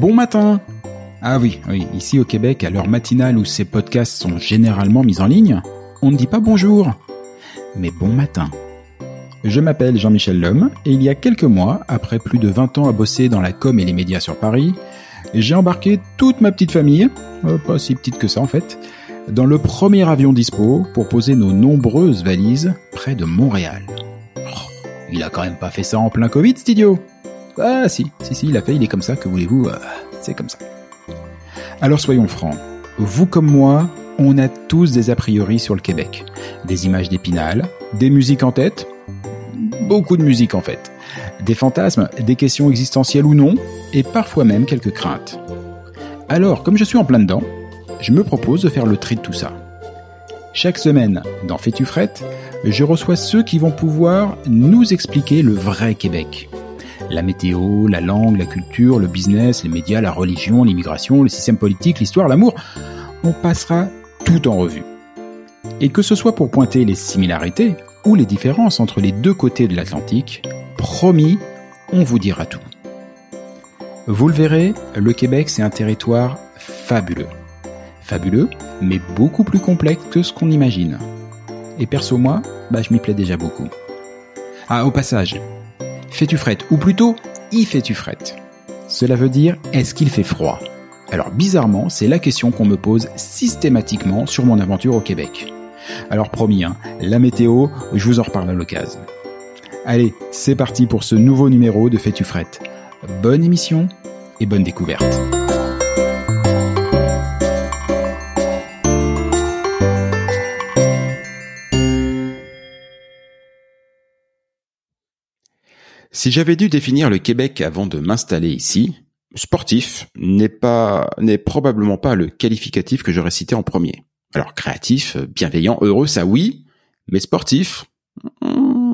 Bon matin Ah oui, oui, ici au Québec, à l'heure matinale où ces podcasts sont généralement mis en ligne, on ne dit pas bonjour, mais bon matin. Je m'appelle Jean-Michel Lhomme, et il y a quelques mois, après plus de 20 ans à bosser dans la com et les médias sur Paris, j'ai embarqué toute ma petite famille, euh, pas si petite que ça en fait, dans le premier avion dispo pour poser nos nombreuses valises près de Montréal. Oh, il a quand même pas fait ça en plein Covid, cet idiot Ah si, si, si, il a fait, il est comme ça, que voulez-vous, euh, c'est comme ça. Alors soyons francs, vous comme moi, on a tous des a priori sur le Québec. Des images d'épinal, des musiques en tête, beaucoup de musique en fait. Des fantasmes, des questions existentielles ou non, et parfois même quelques craintes. Alors, comme je suis en plein dedans, je me propose de faire le tri de tout ça. Chaque semaine, dans Fais-tu je reçois ceux qui vont pouvoir nous expliquer le vrai Québec. La météo, la langue, la culture, le business, les médias, la religion, l'immigration, le système politique, l'histoire, l'amour. On passera tout en revue. Et que ce soit pour pointer les similarités ou les différences entre les deux côtés de l'Atlantique, promis, on vous dira tout. Vous le verrez, le Québec c'est un territoire fabuleux. Fabuleux, mais beaucoup plus complexe que ce qu'on imagine. Et perso moi, bah je m'y plais déjà beaucoup. Ah, au passage, fais-tu frette, ou plutôt, y fais-tu frette? Cela veut dire, est-ce qu'il fait froid? Alors bizarrement, c'est la question qu'on me pose systématiquement sur mon aventure au Québec. Alors promis, hein, la météo, je vous en reparle à l'occasion. Allez, c'est parti pour ce nouveau numéro de Fais-tu frette. Bonne émission et bonne découverte. Si j'avais dû définir le Québec avant de m'installer ici, sportif n'est pas, n'est probablement pas le qualificatif que j'aurais cité en premier. Alors créatif, bienveillant, heureux, ça oui, mais sportif, hmm,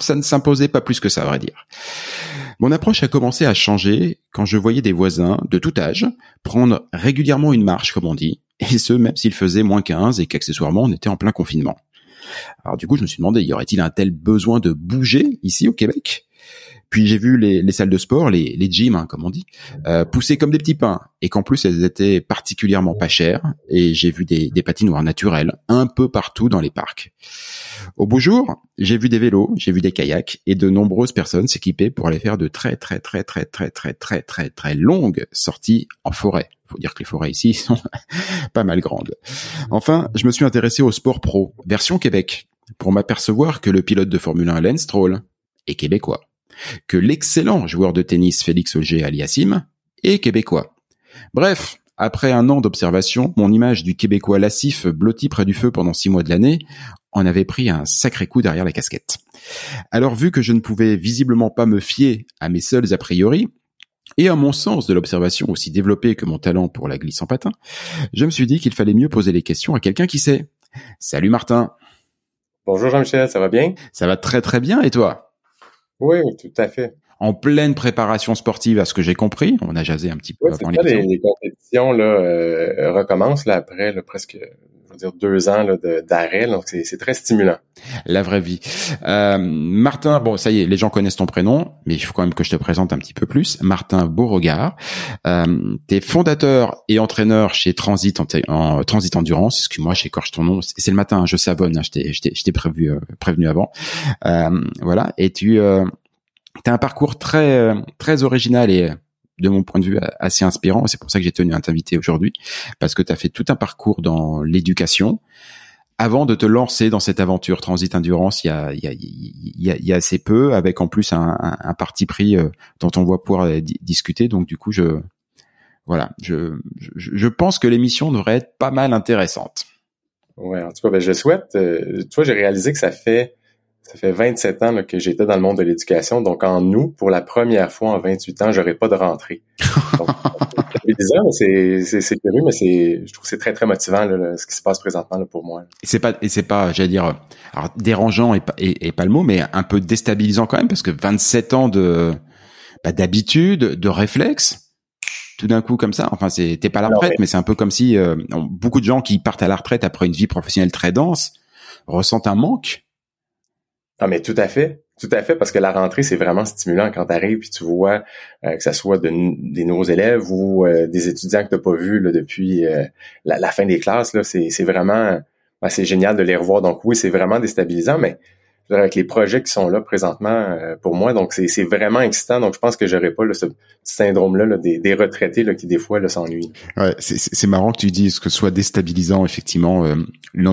ça ne s'imposait pas plus que ça, à vrai dire. Mon approche a commencé à changer quand je voyais des voisins de tout âge prendre régulièrement une marche, comme on dit, et ce même s'il faisait moins 15 et qu'accessoirement on était en plein confinement. Alors du coup, je me suis demandé, y aurait-il un tel besoin de bouger ici au Québec? Puis j'ai vu les, les, salles de sport, les, gyms, hein, comme on dit, euh, pousser comme des petits pains, et qu'en plus elles étaient particulièrement pas chères. Et j'ai vu des, des patinoires naturelles un peu partout dans les parcs. Au beau jour, j'ai vu des vélos, j'ai vu des kayaks, et de nombreuses personnes s'équiper pour aller faire de très très très très très très très très très longues sorties en forêt. Faut dire que les forêts ici sont pas mal grandes. Enfin, je me suis intéressé au sport pro, version Québec, pour m'apercevoir que le pilote de Formule 1 Lance Stroll est québécois que l'excellent joueur de tennis Félix Auger aliassime est québécois. Bref, Après un an d'observation, mon image du Québécois lassif blotti près du feu pendant six mois de l'année en avait pris un sacré coup derrière la casquette. Alors vu que je ne pouvais visiblement pas me fier à mes seuls a priori, et à mon sens de l'observation aussi développé que mon talent pour la glisse en patin, je me suis dit qu'il fallait mieux poser les questions à quelqu'un qui sait. Salut Martin. Bonjour Jean-Michel, ça va bien? Ça va très très bien et toi? Oui, tout à fait. En pleine préparation sportive, à ce que j'ai compris, on a jasé un petit peu avant les, les compétitions là, euh, recommencent là, après là, presque dire deux ans d'arrêt, donc c'est très stimulant. La vraie vie. Euh, Martin, bon, ça y est, les gens connaissent ton prénom, mais il faut quand même que je te présente un petit peu plus. Martin Beauregard, euh, tu es fondateur et entraîneur chez Transit en, Transit Endurance. Excuse-moi, j'écorche ton nom. C'est le matin, je savonne. Hein, je t'ai prévu euh, prévenu avant. Euh, voilà, et tu euh, as un parcours très très original et de mon point de vue, assez inspirant. C'est pour ça que j'ai tenu à t'inviter aujourd'hui, parce que tu as fait tout un parcours dans l'éducation avant de te lancer dans cette aventure Transit Endurance, il y a, il y a, il y a, assez peu, avec en plus un, un, parti pris euh, dont on va pouvoir euh, discuter. Donc du coup, je voilà, je, je, pense que l'émission devrait être pas mal intéressante. Ouais, en tout cas, ben, je souhaite. Euh, tu vois, j'ai réalisé que ça fait ça fait 27 ans que j'étais dans le monde de l'éducation. Donc, en nous, pour la première fois en 28 ans, j'aurais pas de rentrée. c'est curieux, mais c'est, je trouve que c'est très, très motivant, ce qui se passe présentement, pour moi. Et c'est pas, et c'est pas, j'allais dire, alors, dérangeant et, et, pas le mot, mais un peu déstabilisant quand même, parce que 27 ans de, bah, d'habitude, de réflexe, tout d'un coup comme ça. Enfin, c'est, t'es pas à la retraite, mais c'est un peu comme si euh, beaucoup de gens qui partent à la retraite après une vie professionnelle très dense ressentent un manque ah, mais tout à fait. Tout à fait, parce que la rentrée, c'est vraiment stimulant quand tu arrives puis tu vois euh, que ce soit de, des nouveaux élèves ou euh, des étudiants que tu pas vus depuis euh, la, fin des classes. Là, c'est, vraiment c'est génial de les revoir. Donc oui, c'est vraiment déstabilisant, mais avec les projets qui sont là présentement euh, pour moi. Donc, c'est vraiment excitant. Donc, je pense que j'aurais pas ce syndrome-là des, retraités là, qui, des fois, s'ennuient. Ouais, c'est marrant que tu dises que ce soit déstabilisant, effectivement, euh, le,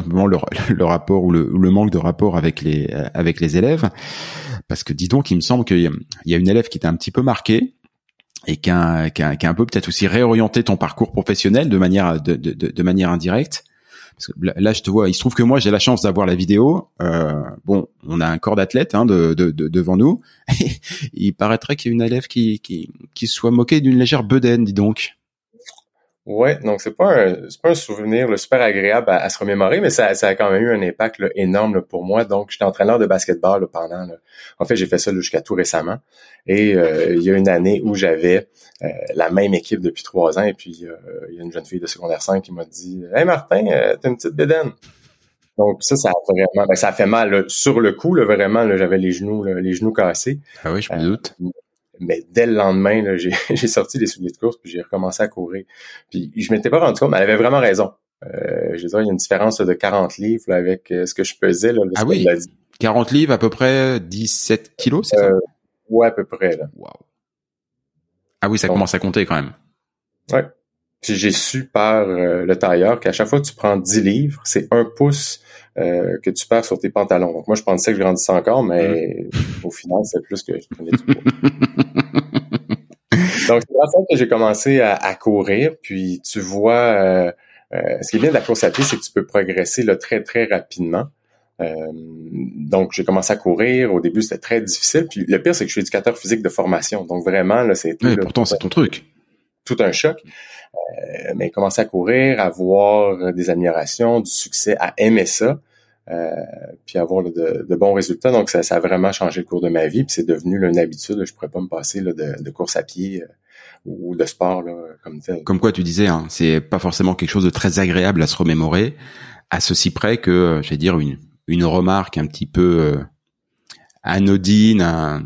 le, rapport ou le, le, manque de rapport avec les, euh, avec les élèves. Parce que, dis donc, il me semble qu'il y a une élève qui était un petit peu marquée et qui a, qui a, qui a un peu peut-être aussi réorienté ton parcours professionnel de manière, de, de, de manière indirecte là, je te vois. Il se trouve que moi, j'ai la chance d'avoir la vidéo. Euh, bon, on a un corps d'athlète hein, de, de, devant nous. il paraîtrait qu'il y ait une élève qui, qui, qui soit moquée d'une légère bedaine, dis donc. Ouais, donc c'est pas un c'est pas un souvenir super agréable à, se remémorer, mais ça, ça a quand même eu un impact énorme pour moi. Donc j'étais entraîneur de basketball pendant. en fait, j'ai fait ça jusqu'à tout récemment. Et euh, il y a une année où j'avais euh, la même équipe depuis trois ans, et puis euh, il y a une jeune fille de secondaire 5 qui m'a dit Hey Martin, t'as une petite bédaine. Donc ça, ça a vraiment, ben, ça a fait mal sur le coup. Là, vraiment, j'avais les genoux, les genoux cassés. Ah oui, je me doute mais dès le lendemain, j'ai sorti les souliers de course puis j'ai recommencé à courir. Puis je m'étais pas rendu compte, mais elle avait vraiment raison. Euh, je veux dire, il y a une différence de 40 livres avec euh, ce que je pesais. Là, ah oui, 40 livres, à peu près 17 kilos, c'est ça? Euh, ouais, à peu près. Là. Ah oui, ça commence à compter quand même. Ouais. Puis j'ai su par le tailleur qu'à chaque fois que tu prends 10 livres, c'est un pouce euh, que tu perds sur tes pantalons. Donc moi, je pensais que je grandissais encore, mais au final, c'est plus que je prenais du poids. Donc c'est pour ça que j'ai commencé à, courir. Puis tu vois, euh, euh, ce qui est bien de la course à pied, c'est que tu peux progresser là, très très rapidement. donc j'ai commencé à courir. Au début, c'était très difficile. Puis le pire, c'est que je suis éducateur physique de formation. Donc vraiment, là, c'est tout. pourtant, c'est ton truc. Tout un choc. Euh, mais commencer à courir, à voir des améliorations, du succès, à aimer ça, euh, puis avoir de, bons résultats. Donc, ça, ça, a vraiment changé le cours de ma vie. Puis c'est devenu une habitude. Je pourrais pas me passer de, de, course à pied euh, ou de sport là, comme tel. Comme quoi tu disais, hein, c'est pas forcément quelque chose de très agréable à se remémorer, à ceci près que, j'allais dire, une, une remarque un petit peu anodine, un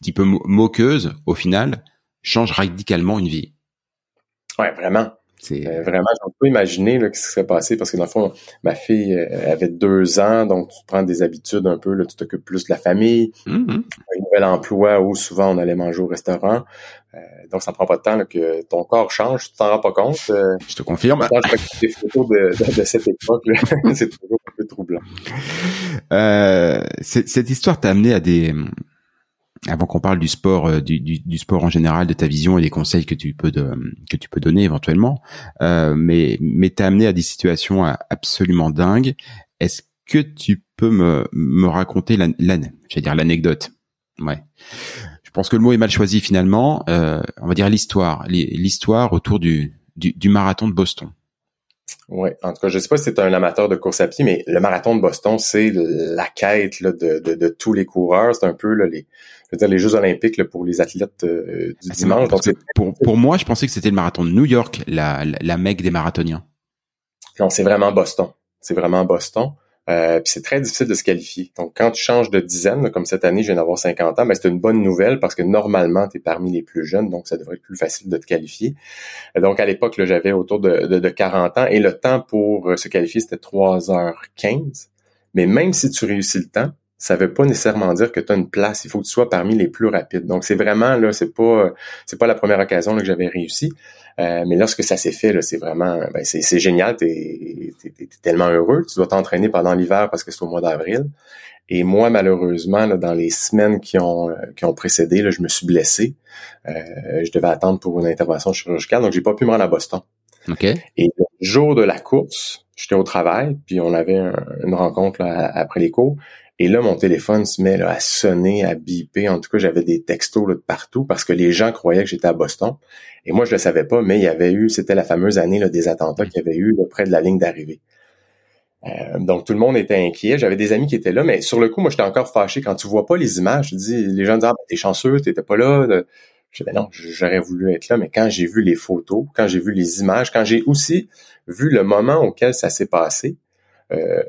petit peu moqueuse, au final, change radicalement une vie. Ouais, vraiment. Euh, vraiment, je peux imaginer là, ce qui serait passé parce que dans le fond, ma fille euh, avait deux ans, donc tu prends des habitudes un peu, là, tu t'occupes plus de la famille, mm-hmm. un nouvel emploi où souvent on allait manger au restaurant. Euh, donc ça prend pas de temps que ton corps change, tu t'en rends pas compte. je te confirme. Quand je des photos de, de, cette époque, c'est toujours un peu troublant. cette histoire t'a amené à des avant qu'on parle du sport, euh, du, du, du, sport en général, de ta vision et des conseils que tu peux de, que tu peux donner éventuellement, euh, mais mais t'as amené à des situations absolument dingues. Est-ce que tu peux me me raconter la, je dire l'anecdote? Ouais. Je pense que le mot est mal choisi finalement. Euh, on va dire l'histoire, l'histoire autour du, du, du marathon de Boston. Oui, en tout cas, je sais pas si c'est un amateur de course à pied, mais le marathon de Boston, c'est la quête là, de, de, de, tous les coureurs. C'est un peu là, les, je veux dire, les Jeux olympiques là, pour les athlètes euh, du ah, dimanche. Donc, pour, pour moi, je pensais que c'était le marathon de New York, la, la, la mecque des marathoniens. Non, c'est vraiment Boston. C'est vraiment Boston. Euh, puis c'est très difficile de se qualifier. Donc, quand tu changes de dizaine, comme cette année, je viens d'avoir 50 ans, ben, c'est une bonne nouvelle parce que normalement, tu es parmi les plus jeunes, donc ça devrait être plus facile de te qualifier. Donc, à l'époque, j'avais autour de, de, 40 ans et le temps pour euh, se qualifier, c'était 3h15. Mais même si tu réussis le temps, ça veut pas nécessairement dire que tu as une place. Il faut que tu sois parmi les plus rapides. Donc, c'est vraiment, là, c'est pas, c'est pas la première occasion que j'avais réussi. Euh, mais lorsque ça s'est fait, c'est vraiment, ben, c'est génial. T'es es, es, tellement heureux. Tu dois t'entraîner pendant l'hiver parce que c'est au mois d'avril. Et moi, malheureusement, là, dans les semaines qui ont qui ont précédé, là, je me suis blessé. Euh, je devais attendre pour une intervention chirurgicale, donc j'ai pas pu me rendre à Boston. Okay. Et le jour de la course, j'étais au travail, puis on avait une rencontre après les cours. Et là, mon téléphone se met à sonner, à biper. En tout cas, j'avais des textos de partout parce que les gens croyaient que j'étais à Boston. Et moi, je le savais pas, mais il y avait eu, c'était la fameuse année là, des attentats qu'il y avait eu près de la ligne d'arrivée. Euh, donc tout le monde était inquiet. J'avais des amis qui étaient là, mais sur le coup, moi, j'étais encore fâché. Quand tu vois pas les images, tu dis, les gens disent, ah, ben, t'es chanceux, t'étais pas là. Je dis, ben non, j'aurais voulu être là, mais quand j'ai vu les photos, quand j'ai vu les images, quand j'ai aussi vu le moment auquel ça s'est passé, euh,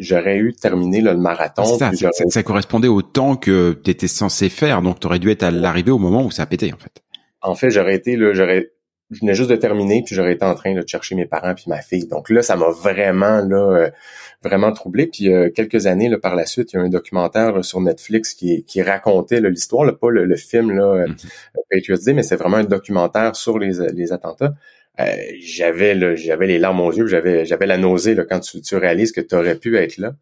j'aurais eu terminé le marathon. Ça, ça, correspondait au temps que tu étais censé faire, donc tu aurais dû être à l'arrivée au moment où ça a pété en fait. En fait, j'aurais été là, j'aurais je venais juste de terminer puis j'aurais été en train de chercher mes parents puis ma fille. Donc là, ça m'a vraiment là euh, vraiment troublé. Puis euh, quelques années là, par la suite, il y a un documentaire sur Netflix qui, qui racontait l'histoire, pas le, film là, mm mais c'est vraiment un documentaire sur les, les attentats. Euh, j'avais j'avais les larmes aux yeux, j'avais j'avais la nausée là, quand tu, tu réalises que tu aurais pu être là,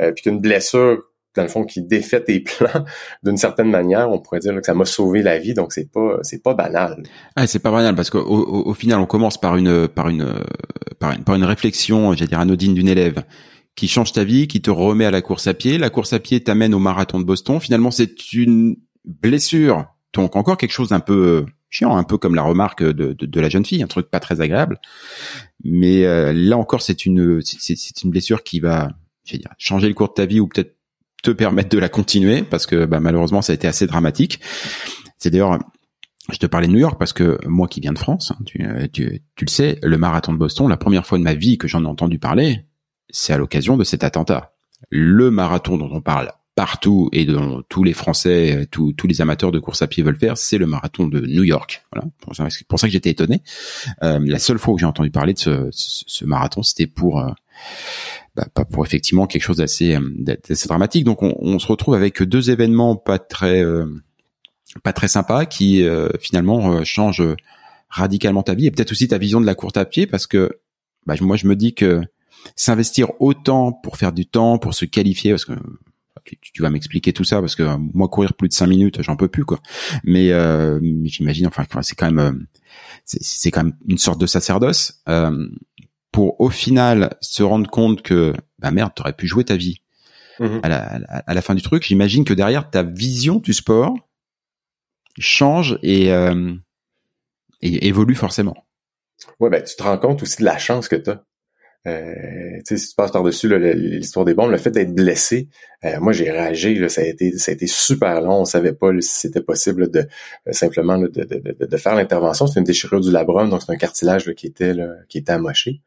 euh, puis qu'une blessure dans le fond qui défait tes plans d'une certaine manière, on pourrait dire que ça m'a sauvé la vie, donc c'est pas c'est pas banal. Ah, c'est pas banal parce qu'au au, final on commence par une par une par une, par une réflexion, j'allais dire anodine d'une élève qui change ta vie, qui te remet à la course à pied. La course à pied t'amène au marathon de Boston. Finalement, c'est une blessure, donc encore quelque chose d'un peu chiant, un peu comme la remarque de, de, la jeune fille, un truc pas très agréable. Mais euh, là encore, c'est une c'est une blessure qui va, changer le cours de ta vie ou peut-être te permettre de la continuer parce que bah, malheureusement ça a été assez dramatique. C'est d'ailleurs je te parlais de New York parce que moi qui viens de France, hein, tu, tu, tu, le sais, le marathon de Boston, la première fois de ma vie que j'en ai entendu parler, c'est à l'occasion de cet attentat. Le marathon dont on parle partout et dont tous les Français, euh, tous, tous les amateurs de course à pied veulent faire, c'est le marathon de New York. Voilà, c'est pour ça que j'étais étonné. Euh, la seule fois où j'ai entendu parler de ce, ce, marathon, c'était pour euh, bah, pas pour effectivement quelque chose d'assez dramatique. Donc on, on, se retrouve avec deux événements pas très pas très sympas qui finalement changent radicalement ta vie et peut-être aussi ta vision de la course à pied parce que bah, moi je me dis que s'investir autant pour faire du temps, pour se qualifier, parce que tu, vas m'expliquer tout ça parce que euh, moi courir plus de cinq minutes j'en peux plus quoi. Mais, euh, j'imagine enfin c'est quand même euh, c'est quand même une sorte de sacerdoce. Euh, pour au final se rendre compte que bah merde t'aurais pu jouer ta vie mmh à, la, à, la, fin du truc j'imagine que derrière ta vision du sport change et, et évolue forcément. Ouais ben tu te rends compte aussi de la chance que tu as euh, si tu passes par-dessus l'histoire des bombes, le fait d'être blessé, euh, moi j'ai réagi, là, ça a été ça a été super long, on savait pas si c'était possible de euh, simplement de, de, de, faire l'intervention. C'est une déchirure du labrum, donc c'est un cartilage qui était qui était amoché.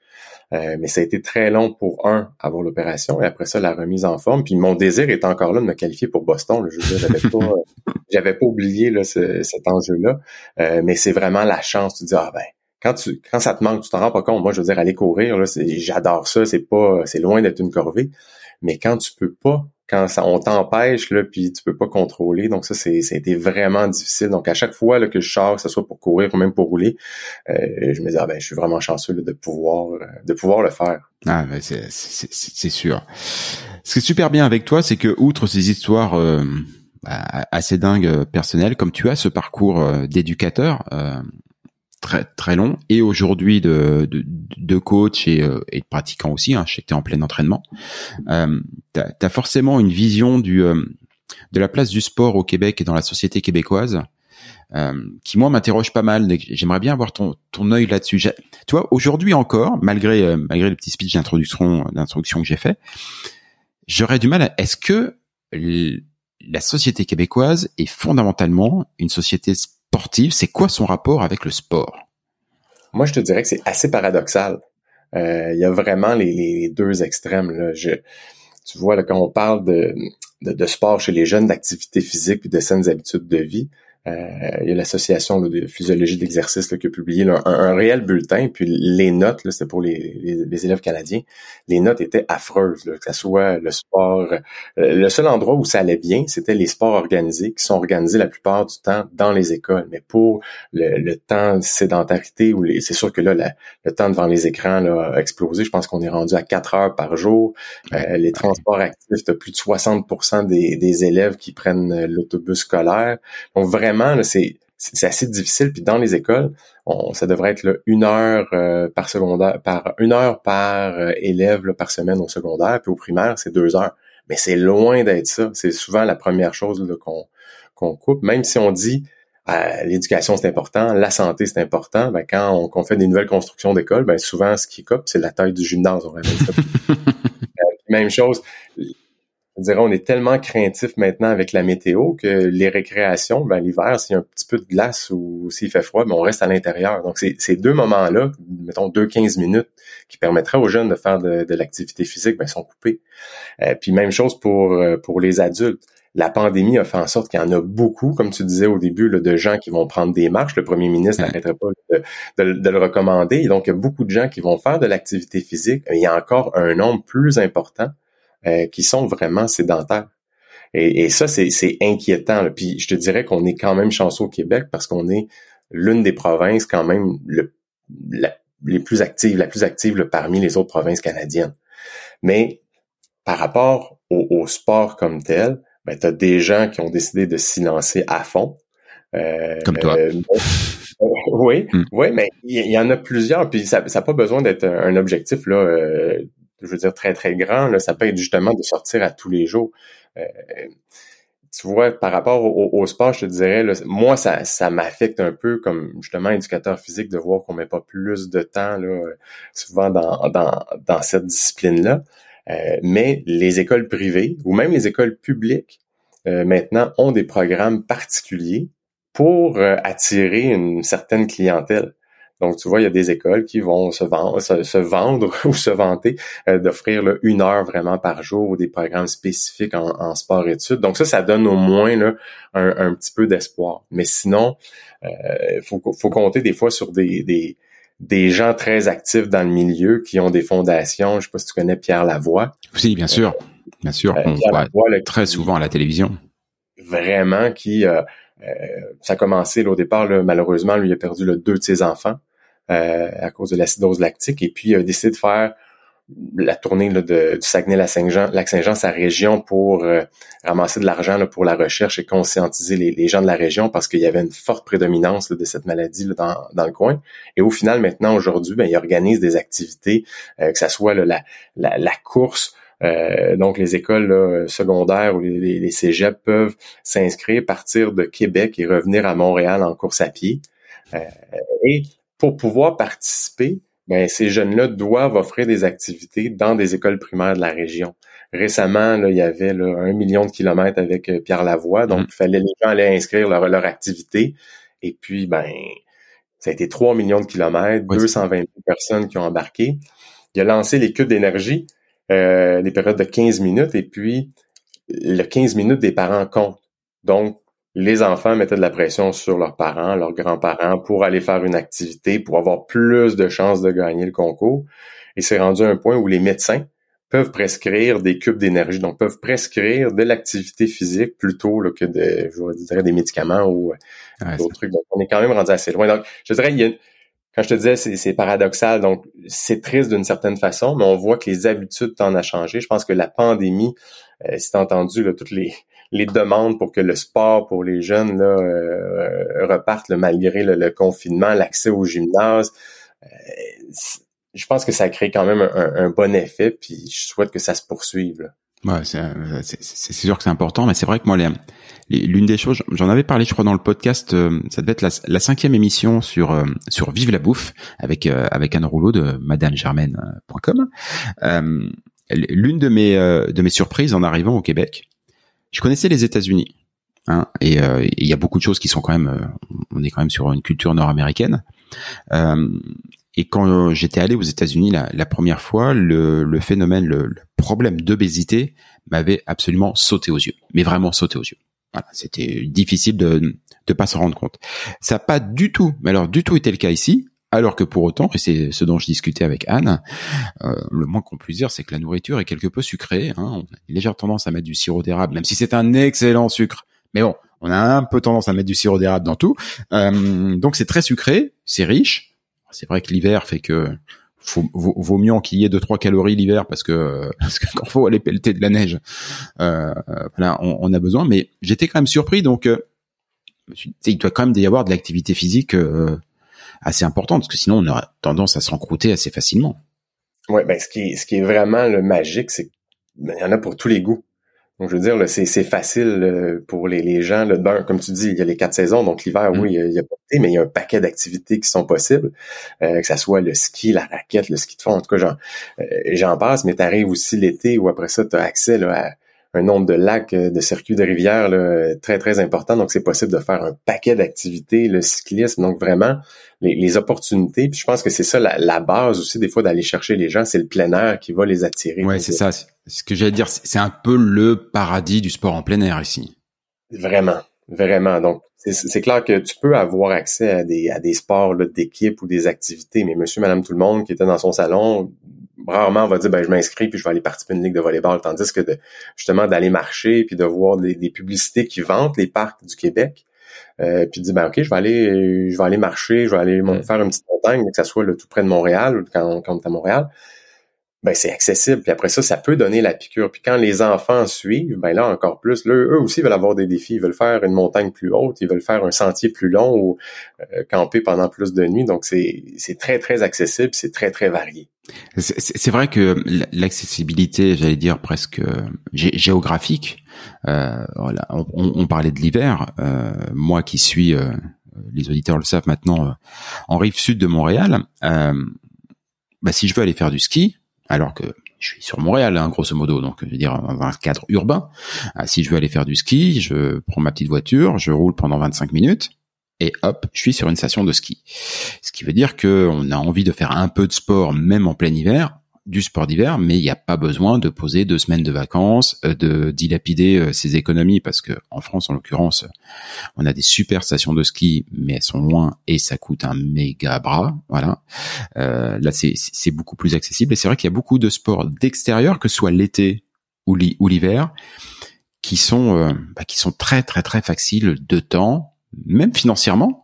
Euh, mais ça a été très long pour un avoir l'opération et après ça la remise en forme. Puis mon désir est encore là de me qualifier pour Boston. Je j'avais pas pas oublié là, cet enjeu-là. mais c'est vraiment la chance. Tu dis ah ben quand tu quand ça te manque, tu t'en rends pas compte. Moi, je veux dire, aller courir, là, j'adore ça, c'est pas c'est loin d'être une corvée. Mais quand tu peux pas, quand ça on t'empêche, là, puis tu peux pas contrôler, donc ça, c'est ça vraiment difficile. Donc à chaque fois là, que je sors, que ce soit pour courir ou même pour rouler, euh, je me dis ah ben je suis vraiment chanceux de pouvoir euh, de pouvoir le faire. Ah ben c'est sûr. Ce qui est super bien avec toi, c'est que outre ces histoires euh, assez dingue personnel, comme tu as ce parcours d'éducateur très très long et aujourd'hui de, de, de, coach et, et de pratiquant aussi. Hein, je sais que tu es en plein entraînement. Euh, tu as, forcément une vision du de la place du sport au Québec et dans la société québécoise euh, qui moi m'interroge pas mal. J'aimerais bien avoir ton ton œil là-dessus. Tu vois, aujourd'hui encore, malgré euh, malgré le petit speech d'introduction d'introduction que j'ai fait, j'aurais du mal. à... Est-ce que la société québécoise est fondamentalement une société C'est quoi son rapport avec le sport? Moi, je te dirais que c'est assez paradoxal. Euh, il y a vraiment les, deux extrêmes. Tu vois, quand on parle de, de, sport chez les jeunes, d'activité physique et de saines habitudes de vie, il y a l'association de physiologie d'exercice qui a publié un, réel bulletin, puis les notes, là, c'était pour les, les, élèves canadiens, les notes étaient affreuses, que ce soit le sport. Euh, le seul endroit où ça allait bien, c'était les sports organisés, qui sont organisés la plupart du temps dans les écoles. Mais pour le, temps de sédentarité, ou c'est sûr que là, le temps devant les écrans là, a explosé. Je pense qu'on est rendu à 4 heures par jour. Euh, les transports actifs, tu plus de 60 des, des élèves qui prennent l'autobus scolaire. Donc vraiment, c'est c'est assez difficile. Puis dans les écoles, on, ça devrait être une heure euh, par secondaire, par une heure par euh, élève par semaine au secondaire, puis au primaire, c'est deux heures. Mais c'est loin d'être ça. C'est souvent la première chose qu'on qu'on coupe. Même si on dit euh, l'éducation c'est important, la santé c'est important, ben, quand on, fait des nouvelles constructions d'écoles, ben souvent ce qui coupe, c'est la taille du gymnase. On même chose, on est tellement craintif maintenant avec la météo que les récréations, ben, l'hiver, s'il y a un petit peu de glace ou s'il fait froid, ben, on reste à l'intérieur. Donc, c'est ces deux moments-là, mettons deux 15 minutes, qui permettraient aux jeunes de faire de, l'activité physique, ben, sont coupés. Euh, puis même chose pour, euh, pour les adultes. La pandémie a fait en sorte qu'il y en a beaucoup, comme tu disais au début, de gens qui vont prendre des marches. Le premier ministre n'arrêterait pas de, le recommander. donc, il y a beaucoup de gens qui vont faire de l'activité physique. Il y a encore un nombre plus important euh, qui sont vraiment sédentaires. Et, ça, c'est inquiétant. Puis je te dirais qu'on est quand même chanceux au Québec parce qu'on est l'une des provinces quand même le, les plus actives, la plus active parmi les autres provinces canadiennes. Mais par rapport au, sport comme tel, ben, tu as des gens qui ont décidé de s'y lancer à fond. Euh, comme toi. Euh, oui, hmm. oui, mais il y, en a plusieurs, puis ça n'a pas besoin d'être un, objectif là, euh, je veux dire, très, très grand. Là, ça peut être justement de sortir à tous les jours. Euh, tu vois, par rapport au, sport, je te dirais, moi, ça, ça m'affecte un peu comme justement éducateur physique de voir qu'on met pas plus de temps là, souvent dans, dans, dans cette discipline-là. Euh, mais les écoles privées ou même les écoles publiques euh, maintenant ont des programmes particuliers pour attirer une certaine clientèle. Donc, tu vois, il y a des écoles qui vont se vendre, se, vendre ou se vanter euh, d'offrir une heure vraiment par jour ou des programmes spécifiques en, sport-études. Donc, ça, ça donne au moins là, un, petit peu d'espoir. Mais sinon, il euh, faut, faut compter des fois sur des, des, des gens très actifs dans le milieu qui ont des fondations. Je sais pas si tu connais Pierre Lavoie. Oui, bien sûr. Bien sûr. Euh, on voit très souvent à la télévision. Vraiment, qui... Euh, ça a commencé là, au départ, malheureusement, lui a perdu le deux de ses enfants. Euh, à cause de l'acidose lactique. Et puis, il a décidé de faire la tournée de, du Saguenay-Lac-Saint-Jean, Lac-Saint-Jean, sa région, pour euh, ramasser de l'argent pour la recherche et conscientiser les, gens de la région parce qu'il y avait une forte prédominance de cette maladie dans, dans, le coin. Et au final, maintenant, aujourd'hui, ben, il organise des activités, euh, que ce soit la, la, la, course, donc les écoles secondaires ou les, les, cégeps peuvent s'inscrire, partir de Québec et revenir à Montréal en course à pied. et pour pouvoir participer, ben, ces jeunes-là doivent offrir des activités dans des écoles primaires de la région. Récemment, là, il y avait là, un million de kilomètres avec euh, Pierre Lavoie, donc mm. il fallait les gens allaient inscrire leur, leur activité. Et puis, ben, ça a été 3 millions de kilomètres, 220 personnes qui ont embarqué. Il a lancé les cubes d'énergie, euh, des périodes de 15 minutes, et puis le 15 minutes des parents comptent. Donc, les enfants mettaient de la pression sur leurs parents, leurs grands-parents pour aller faire une activité, pour avoir plus de chances de gagner le concours. Et c'est rendu un point où les médecins peuvent prescrire des cubes d'énergie, donc peuvent prescrire de l'activité physique plutôt que de, je dirais, des médicaments ou euh, d'autres trucs. Donc, on est quand même rendu assez loin. Donc, je dirais, il y a, quand je te disais, c'est paradoxal, donc c'est triste d'une certaine façon, mais on voit que les habitudes tendent à changer. Je pense que la pandémie, euh, si entendu là, toutes les, les demandes pour que le sport pour les jeunes là, euh, reparte malgré le, confinement, l'accès au gymnase. Euh, je pense que ça crée quand même un, bon effet, puis je souhaite que ça se poursuive. Ouais, euh, c'est sûr que c'est important, mais c'est vrai que moi, l'une des choses, j'en avais parlé, je crois, dans le podcast, ça devait être la, cinquième émission sur sur Vive la bouffe avec avec Anne Rouleau de MadameGermaine.com. l'une de mes de mes surprises en arrivant au Québec, je connaissais les États-Unis. Hein, et euh, il y a beaucoup de choses qui sont quand même, euh, on est quand même sur une culture nord-américaine. Euh, et quand j'étais allé aux États-Unis la, première fois, le, le phénomène, le, problème d'obésité m'avait absolument sauté aux yeux, mais vraiment sauté aux yeux. Voilà, c'était difficile de ne pas se rendre compte. Ça n'a pas du tout, mais alors du tout été le cas ici. Alors que pour autant, et c'est ce dont je discutais avec Anne, euh, le moins qu'on puisse dire, c'est que la nourriture est quelque peu sucrée. Hein. On a une légère tendance à mettre du sirop d'érable, même si c'est un excellent sucre. Mais bon, on a un peu tendance à mettre du sirop d'érable dans tout. Euh, donc c'est très sucré, c'est riche. C'est vrai que l'hiver fait que faut, vaut, mieux qu'il y ait deux trois calories l'hiver parce que parce que faut aller pelleter de la neige, euh, on, on, a besoin. Mais j'étais quand même surpris, donc euh, il doit quand même y avoir de l'activité physique euh, assez importante, parce que sinon on aurait tendance à s'encrouter assez facilement. Ouais, ben ce qui est, ce qui est vraiment le magique, c'est qu'il ben, y en a pour tous les goûts. Donc je veux dire, c'est, c'est facile pour les, les gens. Le ben, comme tu dis, il y a les quatre saisons, donc l'hiver, mm. oui, il y a, pas de mais il y a un paquet d'activités qui sont possibles, euh, que ça soit le ski, la raquette, le ski de fond, en tout cas, j'en, euh, j'en passe, mais tu arrives aussi l'été où après ça, tu as accès là, à un nombre de lacs, euh, de circuits de rivières très, très important. Donc, c'est possible de faire un paquet d'activités, le cyclisme. Donc, vraiment, les, opportunités. Puis je pense que c'est ça la, base aussi, des fois, d'aller chercher les gens. C'est le plein air qui va les attirer. Ouais, c'est ça. Ce que j'allais dire, c'est un peu le paradis du sport en plein air ici. Vraiment. Vraiment. Donc, c'est clair que tu peux avoir accès à des, à des sports d'équipe ou des activités, mais monsieur, madame, tout le monde qui était dans son salon rarement on va dire ben je m'inscris puis je vais aller participer à une ligue de volleyball. Tandis que de, justement d'aller marcher puis de voir des, publicités qui vantent les parcs du Québec euh, puis de dire ben ok je vais aller je vais aller marcher je vais aller faire une petite montagne que ça soit le tout près de Montréal quand, quand on est à Montréal ben c'est accessible. Puis après ça, ça peut donner la piqûre. Puis quand les enfants suivent, ben là encore plus, là, eux aussi veulent avoir des défis. Ils veulent faire une montagne plus haute, ils veulent faire un sentier plus long ou euh, camper pendant plus de nuits. Donc c'est c'est très très accessible, c'est très très varié. C'est vrai que l'accessibilité, j'allais dire presque géographique. Euh, voilà, on, on, parlait de l'hiver. Euh, moi qui suis, euh, les auditeurs le savent maintenant, euh, en rive sud de Montréal. bah, si je veux aller faire du ski, alors que je suis sur Montréal, hein, grosso modo, donc je veux dire dans un cadre urbain. Ah, si je veux aller faire du ski, je prends ma petite voiture, je roule pendant 25 minutes, et hop, je suis sur une station de ski. Ce qui veut dire que on a envie de faire un peu de sport, même en plein hiver, du sport d'hiver, mais il n'y a pas besoin de poser deux semaines de vacances, euh, de dilapider euh, ses économies, parce que en France, en l'occurrence, on a des super stations de ski, mais elles sont loin et ça coûte un méga bras. Voilà. Euh, là, c'est beaucoup plus accessible et c'est vrai qu'il y a beaucoup de sports d'extérieur, que ce soit l'été ou l'hiver, qui sont bah, qui sont très très très faciles de temps, même financièrement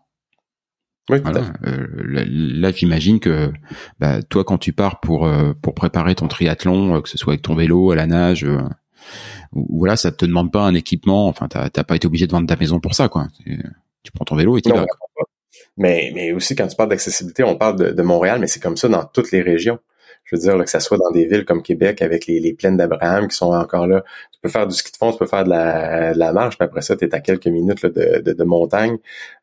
oui, euh, là, j'imagine que bah, toi, quand tu pars pour euh, pour préparer ton triathlon, euh, que ce soit avec ton vélo, à la nage, ou, voilà, ça te demande pas un équipement. Enfin, t'as pas été obligé de vendre ta maison pour ça, quoi. Tu prends ton vélo et tu vas. Mais mais aussi quand tu parles d'accessibilité, on parle de, de Montréal, mais c'est comme ça dans toutes les régions je veux dire, que ça soit dans des villes comme Québec avec les, plaines d'Abraham qui sont encore là. Tu peux faire du ski de fond, tu peux faire de la, marche, puis après ça, tu es à quelques minutes de, montagne,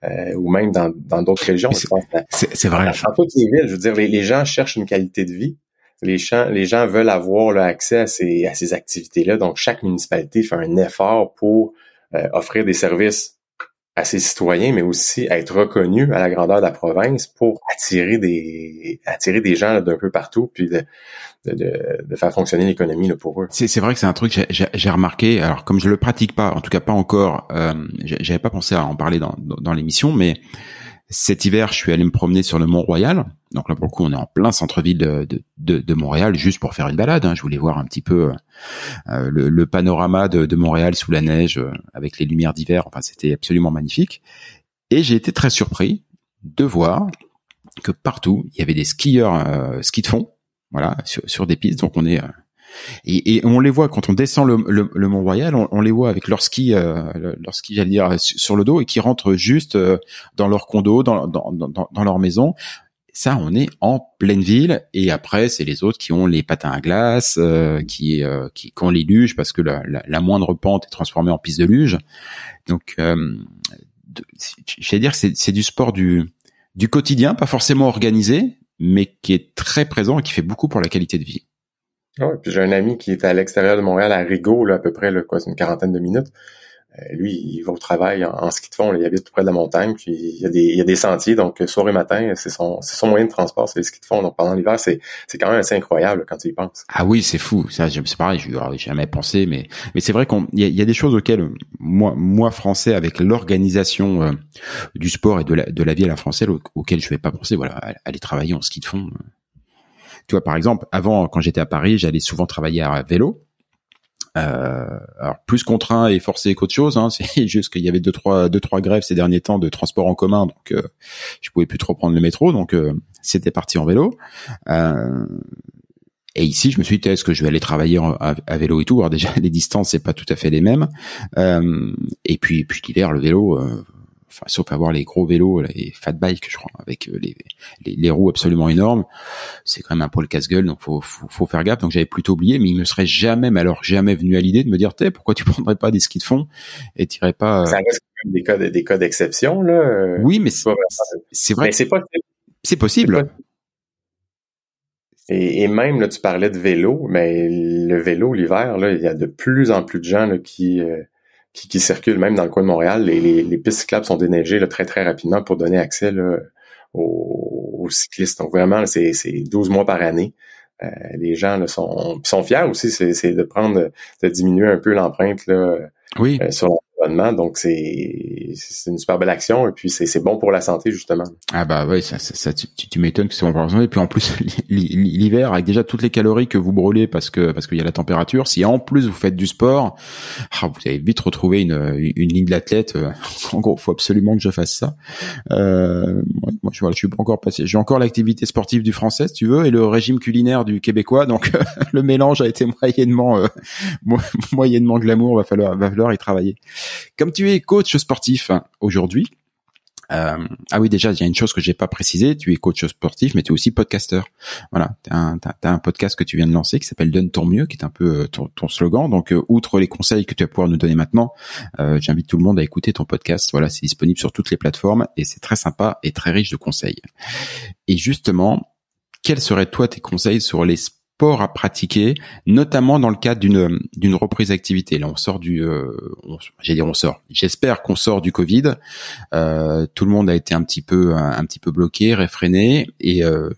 euh, ou même dans d'autres régions. C'est vrai. Dans toutes les villes, je veux dire, les, gens cherchent une qualité de vie. Les gens, les gens veulent avoir accès à ces, à ces activités-là. Donc, chaque municipalité fait un effort pour euh, offrir des services à ses citoyens, mais aussi à être reconnu à la grandeur de la province pour attirer des attirer des gens d'un peu partout, puis de, de, de faire fonctionner l'économie pour eux. C'est vrai que c'est un truc que j'ai remarqué. Alors comme je le pratique pas, en tout cas pas encore, euh, j'avais pas pensé à en parler dans, dans l'émission, mais cet hiver, je suis allé me promener sur le Mont Royal. Donc là, pour le coup, on est en plein centre-ville de, Montréal, juste pour faire une balade. Hein. Je voulais voir un petit peu euh, le, le, panorama de, Montréal sous la neige, euh, avec les lumières d'hiver. Enfin, c'était absolument magnifique. Et j'ai été très surpris de voir que partout, il y avait des skieurs euh, ski de fond, voilà, sur des pistes. Donc on est Et, et, on les voit quand on descend le, le, le Mont Royal, on, on, les voit avec leur ski, euh, leur ski, j'allais dire, sur le dos et qui rentrent juste euh, dans leur condo, dans, dans, dans, leur maison. Ça, on est en pleine ville. Et après, c'est les autres qui ont les patins à glace, euh, qui, euh, qui, qui ont les luges parce que la, la, la, moindre pente est transformée en piste de luge. Donc, euh, j'allais dire c'est du sport du, du quotidien, pas forcément organisé, mais qui est très présent et qui fait beaucoup pour la qualité de vie. Ouais, puis j'ai un ami qui est à l'extérieur de Montréal, à Rigaud, là, à peu près, là, quoi, une quarantaine de minutes. Euh, lui, il va au travail en, ski de fond. il habite tout près de la montagne, puis il y a des, il sentiers. Donc, euh, soir et matin, c'est son, c'est son moyen de transport, c'est le ski de fond. Donc, pendant l'hiver, c'est, quand même assez incroyable quand tu y penses. Ah oui, c'est fou. Ça, c'est pareil. Je n'ai jamais pensé, mais, c'est vrai qu'on, il y a, des choses auxquelles moi, moi français, avec l'organisation euh, du sport et de la, de la vie à la française, auxquelles je vais pas penser. Voilà, aller travailler en ski de fond. Tu vois, par exemple, avant, quand j'étais à Paris, j'allais souvent travailler à vélo. Euh, alors plus contraint et forcé qu'autre chose. Hein, c'est juste qu'il y avait deux trois deux trois grèves ces derniers temps de transport en commun, donc euh, je pouvais plus trop prendre le métro, donc euh, c'était parti en vélo. Euh, et ici, je me suis dit, est-ce que je vais aller travailler à, vélo et tout? Alors déjà, les distances, c'est pas tout à fait les mêmes. Et puis, puis l'hiver, le vélo, enfin sauf avoir les gros vélos, les fat bikes, je crois, avec euh, les, les, les roues absolument énormes, c'est quand même un poil casse-gueule, donc faut, faut, faut faire gaffe. Donc j'avais plutôt oublié, mais il me serait jamais, mais alors jamais venu à l'idée de me dire, pourquoi tu prendrais pas des skis de fond et t'irais pas. Euh, Ça reste quand même des cas, des cas d'exception là. Oui, mais c'est vrai. c'est pas. C'est possible. Et, et, même là, tu parlais de vélo, mais le vélo l'hiver là, il y a de plus en plus de gens là, qui euh, qui, qui, circulent même dans le coin de Montréal. Les, les, les pistes cyclables sont déneigées là, très très rapidement pour donner accès là, aux, aux, cyclistes. Donc vraiment, c'est 12 mois par année. Euh, les gens là, sont, sont fiers aussi, c'est de prendre, de diminuer un peu l'empreinte oui. Euh, sur donc c'est une super belle action et puis c'est bon pour la santé justement. Ah bah oui, ça, ça, tu, tu m'étonnes que c'est la santé. Et puis en plus l'hiver avec déjà toutes les calories que vous brûlez parce que parce qu'il y a la température, si en plus vous faites du sport, ah, vous allez vite retrouver une une ligne d'athlète. Euh, en gros, faut absolument que je fasse ça. Euh, moi, je suis pas encore passé. J'ai encore l'activité sportive du français, si tu veux, et le régime culinaire du québécois. Donc le mélange a été moyennement euh, moyennement glamour. Va falloir va falloir y travailler. Comme tu es coach sportif aujourd'hui, euh, ah oui, déjà, il y a une chose que j'ai pas précisé. Tu es coach sportif, mais tu es aussi podcasteur. Voilà, tu as, un podcast que tu viens de lancer qui s'appelle Donne ton mieux, qui est un peu euh, ton, slogan. Donc, euh, outre les conseils que tu vas pouvoir nous donner maintenant, j'invite tout le monde à écouter ton podcast. Voilà, c'est disponible sur toutes les plateformes et c'est très sympa et très riche de conseils. Et justement, quels seraient toi tes conseils sur les à pratiquer, notamment dans le cadre d'une d'une reprise d'activité. Là, on sort du, euh, j'ai dit on sort. J'espère qu'on sort du Covid. Euh, tout le monde a été un petit peu un, petit peu bloqué, réfréné, et euh,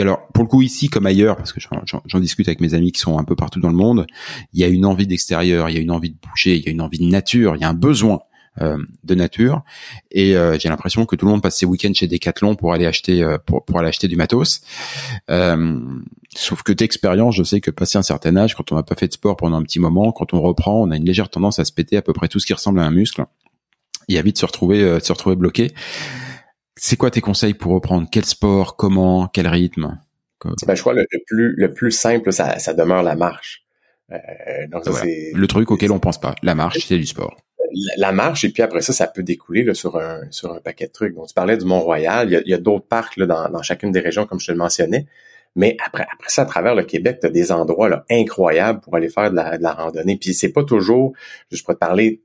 alors pour le coup ici comme ailleurs, parce que j'en discute avec mes amis qui sont un peu partout dans le monde, il y a une envie d'extérieur, il y a une envie de bouger, il y a une envie de nature, il y a un besoin de nature. Et euh, j'ai l'impression que tout le monde passe ses week-ends chez Decathlon pour aller acheter euh, pour, pour aller acheter du matos. sauf que d'expérience, je sais que passé un certain âge, quand on n'a pas fait de sport pendant un petit moment, quand on reprend, on a une légère tendance à se péter à peu près tout ce qui ressemble à un muscle. Il y a vite se retrouver se retrouver bloqué. C'est quoi tes conseils pour reprendre? Quel sport? Comment? Quel rythme? Ben, je crois le, le plus le plus simple, ça, ça demeure la marche. donc Le truc auquel on pense pas. La marche, c'est du sport la marche, et puis après ça, ça peut découler sur, un, paquet de trucs. Donc, tu parlais du Mont-Royal, il y a, d'autres parcs dans, chacune des régions, comme je te le mentionnais. Mais après, ça, à travers le Québec, tu as des endroits là, incroyables pour aller faire de la, de la randonnée. Puis c'est pas toujours, je pourrais te parler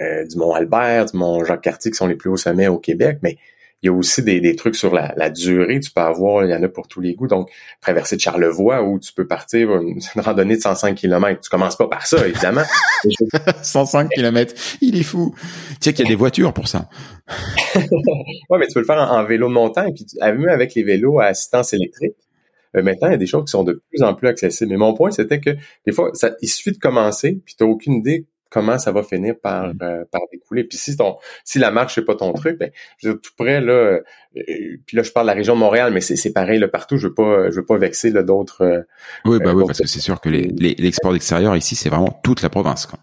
euh, du Mont-Albert, du Mont-Jacques-Cartier, qui sont les plus hauts sommets au Québec, mais il y a aussi des, trucs sur la, durée, tu peux avoir, il y en a pour tous les goûts. Donc, traverser de Charlevoix où tu peux partir une, randonnée de 105 km. Tu commences pas par ça, évidemment. 105 km, il est fou. Tu sais qu'il y a des voitures pour ça. ouais, mais tu peux le faire en, vélo de montagne, puis même avec les vélos à assistance électrique. Euh, maintenant, il y a des choses qui sont de plus en plus accessibles. Mais mon point, c'était que des fois, ça, il suffit de commencer, puis tu n'as aucune idée comment ça va finir par mm. euh, par découler. Puis si ton si la marche c'est pas ton truc, ben je veux tout près là. Euh, puis là je parle de la région de Montréal, mais c'est pareil là partout. Je veux pas je veux pas vexer là d'autres. Euh, oui bah oui parce que c'est sûr que les l'export d'extérieur ici c'est vraiment toute la province. Quoi.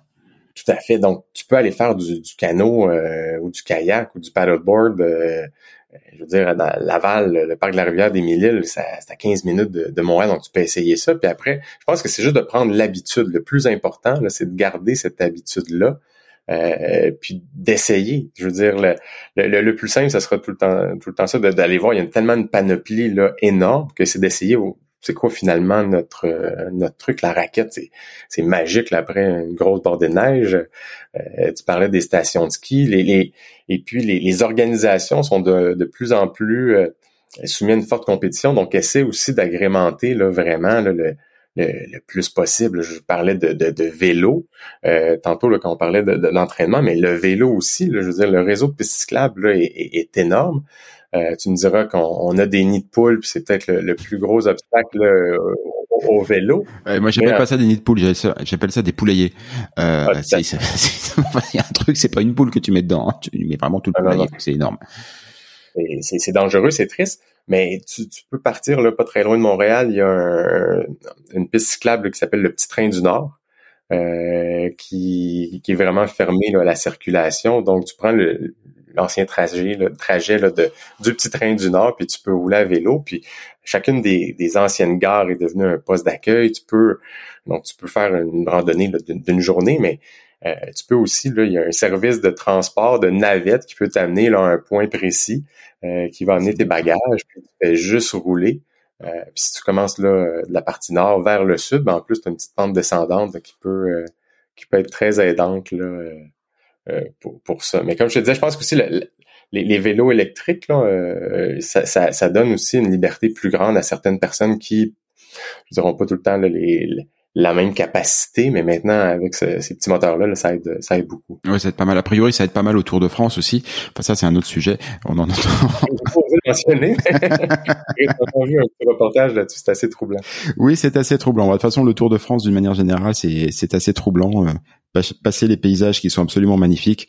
Tout à fait. Donc tu peux aller faire du, du canot ou du kayak ou du paddleboard je veux dire, dans Laval, le parc de la rivière des Mille-Îles, c'est à 15 minutes de, Montréal, donc tu peux essayer ça. Puis après, je pense que c'est juste de prendre l'habitude. Le plus important, c'est de garder cette habitude-là. Euh, puis d'essayer. Je veux dire, le, plus simple, ça sera tout le temps, tout le temps ça, d'aller voir. Il y a tellement de panoplie là énorme que c'est d'essayer c'est quoi finalement notre euh, notre truc la raquette c'est magique là, après une grosse bordée de neige euh, tu parlais des stations de ski les, les et puis les, les, organisations sont de, de plus en plus euh, soumises à une forte compétition donc essaie aussi d'agrémenter là vraiment le, le, plus possible. Je parlais de, de, de vélo euh, tantôt là, quand on parlait de, l'entraînement, mais le vélo aussi, là, je veux dire, le réseau de pistes cyclables là, est, est, énorme. Euh, tu me diras qu'on a des nids de poules, puis c'est peut-être le, plus gros obstacle au, vélo. moi, j'appelle pas ça des nids de poules, j'appelle ça des poulaillers. Euh, ah, il y a un truc, c'est pas une poule que tu mets dedans, hein. tu mets vraiment tout le ah, poulailler, c'est énorme. C'est dangereux, c'est triste, mais tu, tu, peux partir là, pas très loin de Montréal. Il y a une piste cyclable qui s'appelle le Petit Train du Nord, euh, qui, qui est vraiment fermé à la circulation. Donc, tu prends le, l'ancien trajet, le trajet là, de, du petit train du Nord, puis tu peux rouler à vélo. Puis chacune des, des anciennes gares est devenue un poste d'accueil. Tu peux donc tu peux faire une randonnée d'une journée, mais euh, tu peux aussi, là, il y a un service de transport de navette qui peut t'amener là, à un point précis, euh, qui va amener tes bagages, puis tu fais juste rouler. Euh, puis si tu commences là, de la partie nord vers le sud, ben, en plus, tu as une petite pente descendante qui peut qui peut être très aidante là, pour, pour ça. Mais comme je te disais, je pense que aussi les, les, vélos électriques, là, ça, ça, ça, donne aussi une liberté plus grande à certaines personnes qui je dirais pas tout le temps là, les, la même capacité, mais maintenant avec ces petits moteurs-là, ça aide, ça aide beaucoup. Oui, ça aide pas mal. A priori, ça aide pas mal au Tour de France aussi. Enfin, ça, c'est un autre sujet. On en entend. mentionner. vu un petit reportage là-dessus, c'est assez troublant. Oui, c'est assez troublant. De toute façon, le Tour de France, d'une manière générale, c'est, c'est assez troublant. Passer les paysages qui sont absolument magnifiques.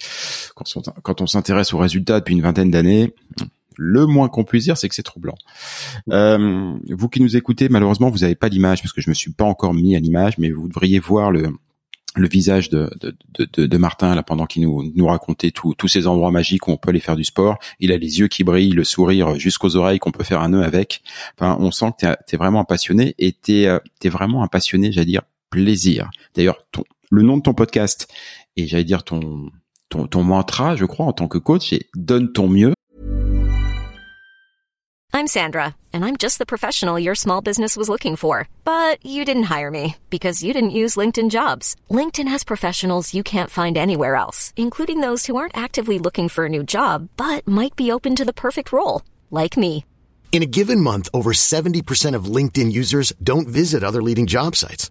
Quand on s'intéresse aux résultats depuis une vingtaine d'années, le moins qu'on puisse dire, c'est que c'est troublant. Euh, vous qui nous écoutez, malheureusement, vous n'avez pas l'image parce que je me suis pas encore mis à l'image, mais vous devriez voir le le visage de, de, de, de Martin là pendant qu'il nous, nous racontait tous ces endroits magiques où on peut aller faire du sport. Il a les yeux qui brillent, le sourire jusqu'aux oreilles qu'on peut faire un nœud avec. Enfin, on sent que tu es, vraiment un passionné et tu es, euh, vraiment un passionné, j'allais dire, plaisir. D'ailleurs, ton, le nom de ton podcast et j'allais dire ton, ton, ton mantra, je crois, en tant que coach, c'est donne ton mieux I'm Sandra, and I'm just the professional your small business was looking for. But you didn't hire me because you didn't use LinkedIn jobs. LinkedIn has professionals you can't find anywhere else, including those who aren't actively looking for a new job but might be open to the perfect role, like me. In a given month, over 70% of LinkedIn users don't visit other leading job sites.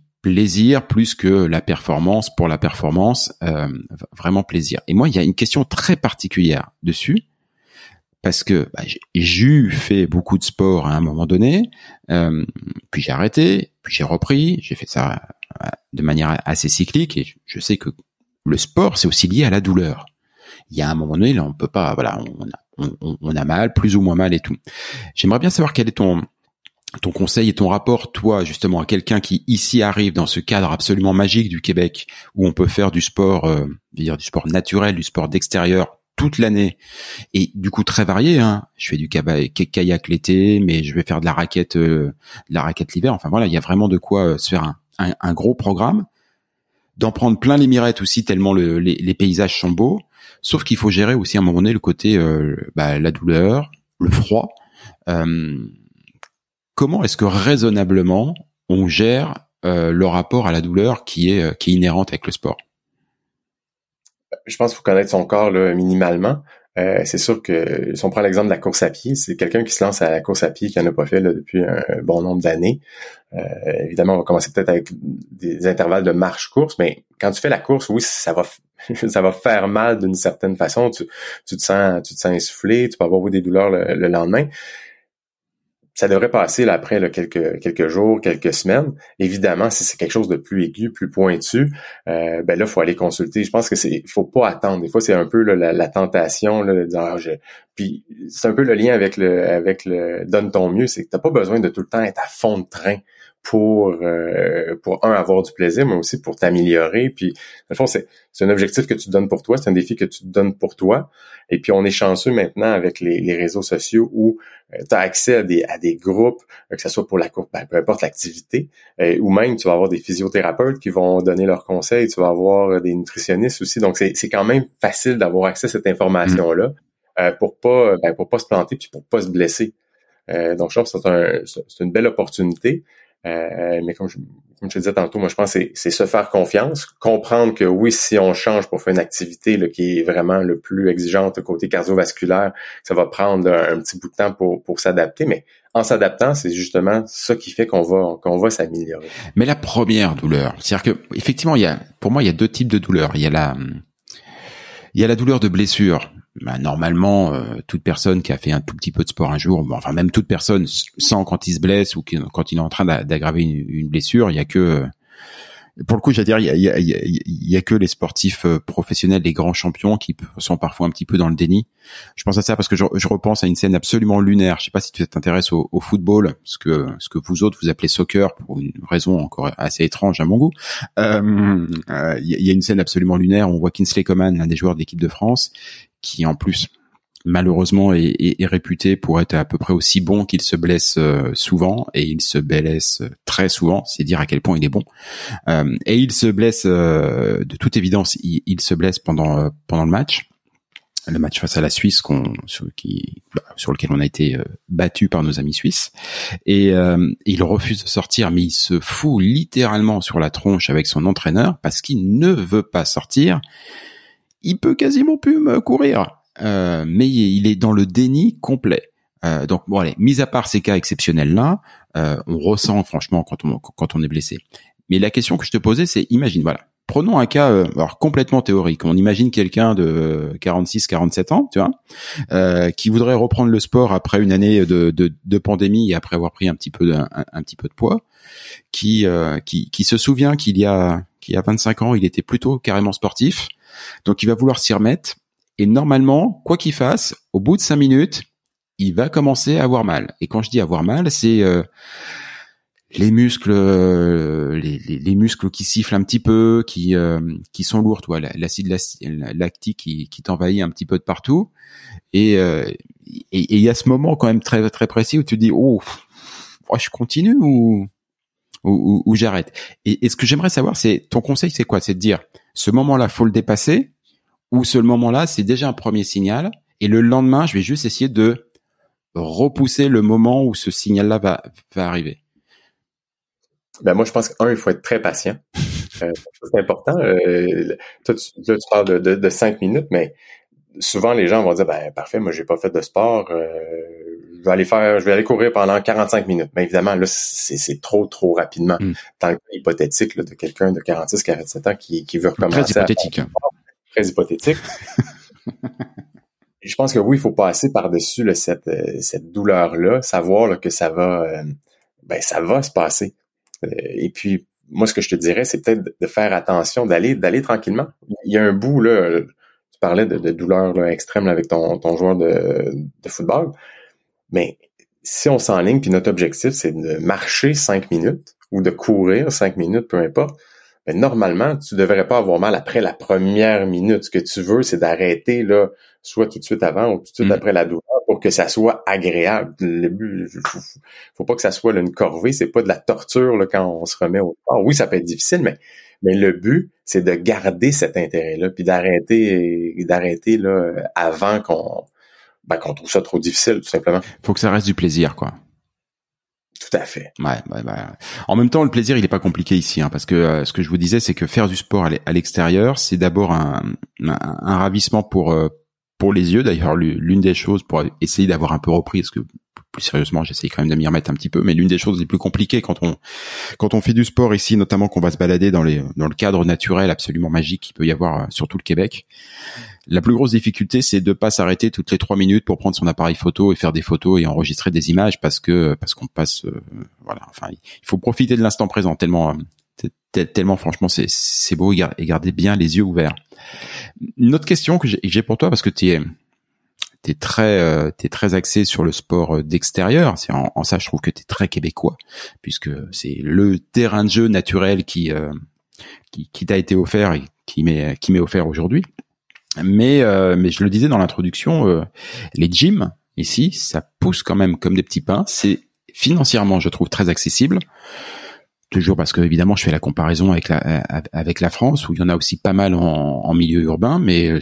plaisir plus que la performance pour la performance, euh, vraiment plaisir. Et moi, il y a une question très particulière dessus parce que bah, j'ai fait beaucoup de sport à un moment donné, euh, puis j'ai arrêté, puis j'ai repris, j'ai fait ça euh, de manière assez cyclique et je sais que le sport c'est aussi lié à la douleur. Il y a un moment donné, là, on peut pas, voilà, on a mal, plus ou moins mal et tout. J'aimerais bien savoir quel est ton ton conseil et ton rapport, toi, justement, à quelqu'un qui ici arrive dans ce cadre absolument magique du Québec, où on peut faire du sport, euh, dire du sport naturel, du sport d'extérieur toute l'année, et du coup très varié. Hein. Je fais du kayak l'été, mais je vais faire de la raquette, euh, de la raquette l'hiver. Enfin voilà, il y a vraiment de quoi euh, se faire un, un, gros programme, d'en prendre plein les mirettes aussi, tellement le, les, les, paysages sont beaux. Sauf qu'il faut gérer aussi à un moment donné le côté, euh, bah, la douleur, le froid. Euh, comment est-ce que raisonnablement on gère euh, le rapport à la douleur qui est, euh, qui est inhérente avec le sport? Je pense qu'il faut connaître son corps là, minimalement. Euh, c'est sûr que si on prend l'exemple de la course à pied, c'est quelqu'un qui se lance à la course à pied qui n'en a pas fait depuis un, bon nombre d'années. Euh, évidemment, on va commencer peut-être avec des intervalles de marche-course, mais quand tu fais la course, oui, ça va ça va faire mal d'une certaine façon. Tu, tu, te sens tu te sens essoufflé, tu peux avoir des douleurs le lendemain ça devrait passer après quelques jours, quelques semaines. Évidemment, si c'est quelque chose de plus aigu, plus pointu, euh, ben là, faut aller consulter. Je pense que c'est, faut pas attendre. Des fois, c'est un peu la, tentation là, de dire, ah, puis c'est un peu le lien avec le avec le donne ton mieux, c'est que t'as pas besoin de tout le temps être à fond de train pour euh, pour un avoir du plaisir, mais aussi pour t'améliorer. Puis, le fond, c'est c'est un objectif que tu donnes pour toi, c'est un défi que tu te donnes pour toi. Et puis, on est chanceux maintenant avec les, les réseaux sociaux où euh, tu as accès à des à des groupes, euh, que ce soit pour la course, ben, peu importe l'activité, ou même tu vas avoir des physiothérapeutes qui vont donner leurs conseils, tu vas avoir des nutritionnistes aussi. Donc, c'est c'est quand même facile d'avoir accès à cette information là. pour pas ben, pour pas se planter puis pour pas se blesser. donc je pense que c'est un, c'est une belle opportunité. Euh, mais comme je, comme je te disais tantôt, moi je pense que c'est se faire confiance, comprendre que oui, si on change pour faire une activité là, qui est vraiment le plus exigeante côté cardiovasculaire, ça va prendre un, petit bout de temps pour, pour s'adapter, mais en s'adaptant, c'est justement ça qui fait qu'on va qu'on va s'améliorer. Mais la première douleur, c'est-à-dire que effectivement, il y a pour moi il y a deux types de douleurs. Il y a la il y a la douleur de blessure bah, normalement, euh, toute personne qui a fait un tout petit peu de sport un jour, enfin même toute personne sans quand il se blesse ou quand il est en train d'aggraver une, blessure, il y a que euh, pour le coup, j'allais dire, il y a, que les sportifs euh, professionnels, les grands champions, qui sont parfois un petit peu dans le déni. Je pense à ça parce que je, repense à une scène absolument lunaire. Je sais pas si tu t'intéresses au, football, ce que ce que vous autres vous appelez soccer pour une raison encore assez étrange à mon goût. il y, a une scène absolument lunaire. On voit Kinsley Coman, l'un des joueurs de l'équipe de France, qui en plus malheureusement est, est, réputé pour être à peu près aussi bon qu'il se blesse euh, souvent et il se blesse très souvent, c'est dire à quel point il est bon. Euh, et il se blesse euh, de toute évidence, il, se blesse pendant pendant le match, le match face à la Suisse qu'on sur, qui, bah, sur lequel on a été battu par nos amis suisses. Et il refuse de sortir mais il se fout littéralement sur la tronche avec son entraîneur parce qu'il ne veut pas sortir il peut quasiment plus me courir, euh, mais il est dans le déni complet. Euh, donc bon allez, mis à part ces cas exceptionnels là, euh, on ressent franchement quand on quand on est blessé. Mais la question que je te posais, c'est imagine voilà, prenons un cas alors complètement théorique. On imagine quelqu'un de 46, 47 ans, tu vois, qui voudrait reprendre le sport après une année de, de, de pandémie et après avoir pris un petit peu de, un, petit peu de poids, qui qui, qui se souvient qu'il y a qu'il y a 25 ans, il était plutôt carrément sportif donc il va vouloir s'y remettre. Et normalement, quoi qu'il fasse, au bout de cinq minutes, il va commencer à avoir mal. Et quand je dis avoir mal, c'est euh, les muscles, euh, les, muscles qui sifflent un petit peu, qui euh, qui sont lourds, toi, l'acide lactique qui, qui t'envahit un petit peu de partout. Et il y a ce moment quand même très très précis où tu dis oh, je continue ou ou, j'arrête. Et, et, ce que j'aimerais savoir, c'est ton conseil, c'est quoi? C'est de dire ce moment-là, faut le dépasser, ou ce moment-là, c'est déjà un premier signal, et le lendemain, je vais juste essayer de repousser le moment où ce signal-là va, va arriver. Ben moi, je pense qu'un, il faut être très patient. Euh, c'est important. Euh, toi, tu, tu parles de, de, cinq minutes, mais souvent les gens vont dire ben parfait, moi j'ai pas fait de sport, euh, je vais aller faire, je vais aller courir pendant 45 minutes. Mais évidemment, là, c'est trop, trop rapidement. Mm. Dans le cas hypothétique de quelqu'un de 46, 47 ans qui, qui veut recommencer. Très hypothétique. très hypothétique. je pense que oui, il faut passer par-dessus cette, euh, cette douleur-là, savoir que ça va euh, ben ça va se passer. Euh, et puis, moi, ce que je te dirais, c'est peut-être de faire attention, d'aller d'aller tranquillement. Il y a un bout, là, parlais de, de douleur là, extrême avec ton, ton joueur de, de football. Mais si on s'enligne, puis notre objectif, c'est de marcher cinq minutes ou de courir cinq minutes, peu importe, ben normalement, tu devrais pas avoir mal après la première minute. Ce que tu veux, c'est d'arrêter là, soit tout de suite avant ou tout de suite mm. après la douleur, pour que ça soit agréable. Le but, faut, faut pas que ça soit une corvée, c'est pas de la torture là, quand on se remet au sport. Oui, ça peut être difficile, mais mais le but, c'est de garder cet intérêt-là, puis d'arrêter d'arrêter là avant qu'on ben, qu'on trouve ça trop difficile, tout simplement. Faut que ça reste du plaisir, quoi. Tout à fait. Ouais, ouais, ouais. En même temps, le plaisir, il est pas compliqué ici, hein, parce que euh, ce que je vous disais, c'est que faire du sport à l'extérieur, c'est d'abord un, un, ravissement pour euh, pour les yeux. D'ailleurs, l'une des choses pour essayer d'avoir un peu repris, parce que plus sérieusement, j'essaye quand même de m'y remettre un petit peu, mais l'une des choses les plus compliquées quand on quand on fait du sport ici, notamment qu'on va se balader dans les dans le cadre naturel absolument magique qu'il peut y avoir euh, sur tout le Québec, la plus grosse difficulté, c'est de pas s'arrêter toutes les trois minutes pour prendre son appareil photo et faire des photos et enregistrer des images parce que parce qu'on passe, euh, voilà. Enfin, il faut profiter de l'instant présent tellement euh, tellement franchement c'est c'est beau et garder bien les yeux ouverts. Une autre question que j'ai pour toi parce que tu es t'es très euh, t'es très axé sur le sport d'extérieur. C'est en, en, ça je trouve que t'es très québécois puisque c'est le terrain de jeu naturel qui qui, qui t'a été offert et qui m'est qui m'est offert aujourd'hui. Mais, euh, mais je le disais dans l'introduction, euh, les gyms ici, ça pousse quand même comme des petits pains. C'est financièrement, je trouve, très accessible. Toujours parce que évidemment, je fais la comparaison avec la avec la France, où il y en a aussi pas mal en, en milieu urbain, mais euh,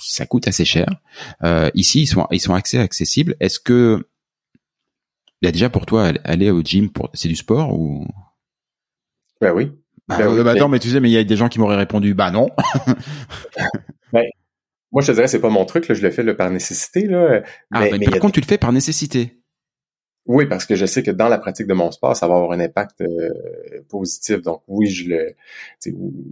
ça coûte assez cher. Euh, ici, ils sont ils sont assez accessibles. Est-ce que il y a déjà pour toi aller au gym pour c'est du sport ou? Ben oui. Bah, ben oui, bah, attends, mais tu sais, mais il y a des gens qui m'auraient répondu, bah non. Ben, moi, je te dirais, c'est pas mon truc, là, je le fais là, par nécessité. Là. Ah, mais, mais par contre, tu le fais par nécessité. Oui, parce que je sais que dans la pratique de mon sport, ça va avoir un impact euh, positif. Donc oui, je le,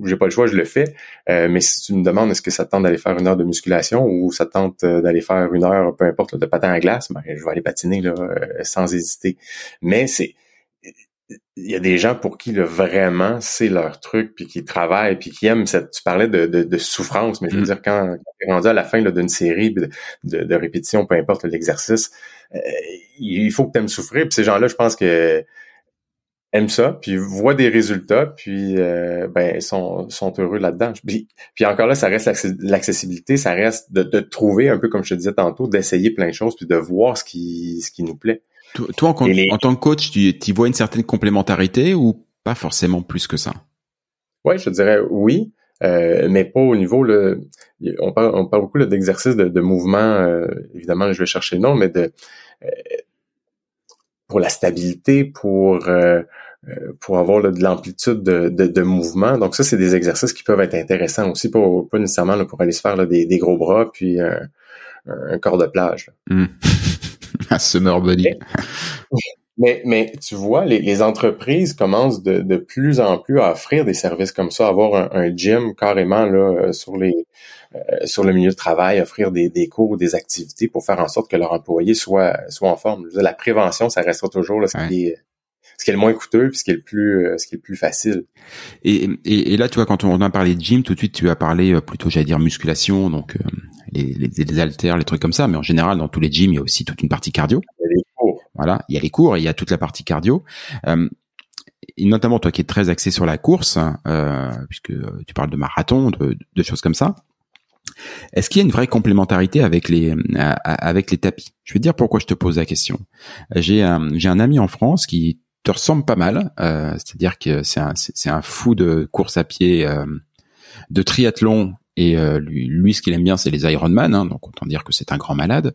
j'ai pas le choix, je le fais. Euh, mais si tu me demandes est-ce que ça tente d'aller faire une heure de musculation ou ça tente euh, d'aller faire une heure, peu importe, de patin à glace, ben, je vais aller patiner là, sans hésiter. Mais c'est il y a des gens pour qui vraiment c'est leur truc puis qui travaillent puis qui aiment cette tu parlais de, de, souffrance mais je veux mm. dire quand, quand tu es rendu à la fin d'une série de, de, répétitions peu importe l'exercice euh, il faut que tu aimes souffrir puis ces gens-là je pense que aiment ça puis voient des résultats puis euh, ben sont, sont heureux là-dedans puis, puis encore là ça reste l'accessibilité ça reste de, de trouver un peu comme je te disais tantôt d'essayer plein de choses puis de voir ce qui ce qui nous plaît toi, en, tant que coach, tu, vois une certaine complémentarité ou pas forcément plus que ça? Oui, je dirais oui, euh, mais pas au niveau le. On parle, on parle beaucoup d'exercices de, de, mouvement. Euh, évidemment, je vais chercher le nom, mais de euh, pour la stabilité, pour pour avoir de l'amplitude de, de, mouvement. Donc ça, c'est des exercices qui peuvent être intéressants aussi, pas, pas nécessairement pour aller se faire des, des, gros bras puis un corps de plage. un summer body. Mais, mais tu vois, les, les entreprises commencent de, de, plus en plus à offrir des services comme ça, avoir un, gym carrément là euh, sur les euh, sur le milieu de travail, offrir des, des cours ou des activités pour faire en sorte que leurs employés soient soient en forme. la prévention, ça restera toujours là, ce, qui est, ce qui est le moins coûteux puis ce qui est le plus euh, ce qui est le plus facile. Et, et, et, là, tu vois, quand on a parlé de gym, tout de suite, tu as parlé plutôt, j'allais dire musculation, donc les, les, les haltères, les trucs comme ça. Mais en général, dans tous les gyms, il y a aussi toute une partie cardio. Il y a les cours. Voilà, il y a les cours et il y a toute la partie cardio. Euh, et notamment toi qui es très axé sur la course, euh, puisque tu parles de marathon, de, de choses comme ça. Est-ce qu'il y a une vraie complémentarité avec les avec les tapis? Je vais te dire pourquoi je te pose la question. J'ai un j'ai un ami en France qui te ressemble pas mal, euh, c'est-à-dire que c'est un un fou de course à pied, euh, de triathlon et euh, lui, lui, ce qu'il aime bien, c'est les Ironman, hein, donc autant dire que c'est un grand malade.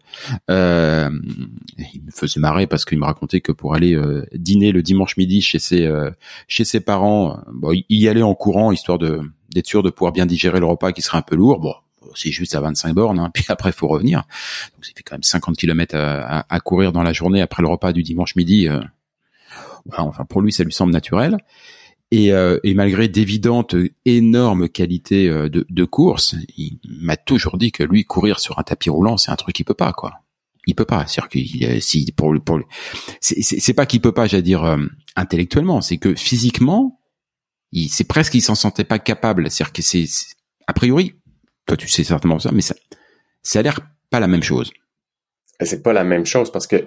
Euh, il me faisait marrer parce qu'il me racontait que pour aller euh, dîner le dimanche midi chez ses euh, chez ses parents, bon, il y allait en courant histoire de d'être sûr de pouvoir bien digérer le repas qui serait un peu lourd. Bon, c'est juste à 25 bornes, hein, puis après faut revenir. Donc ça fait quand même 50 km à, à, courir dans la journée après le repas du dimanche midi. Enfin, pour lui, ça lui semble naturel. Et, euh, et, malgré d'évidentes énormes qualités euh, de, de course, il m'a toujours dit que lui courir sur un tapis roulant, c'est un truc qu'il peut pas quoi. Il peut pas, c'est-à-dire qu'il si pour pour c'est pas qu'il peut pas, j'allais dire euh, intellectuellement, c'est que physiquement, il c'est presque qu'il s'en sentait pas capable, c'est-à-dire que c'est a priori, toi tu sais certainement ça, mais ça ça a l'air pas la même chose. C'est pas la même chose parce que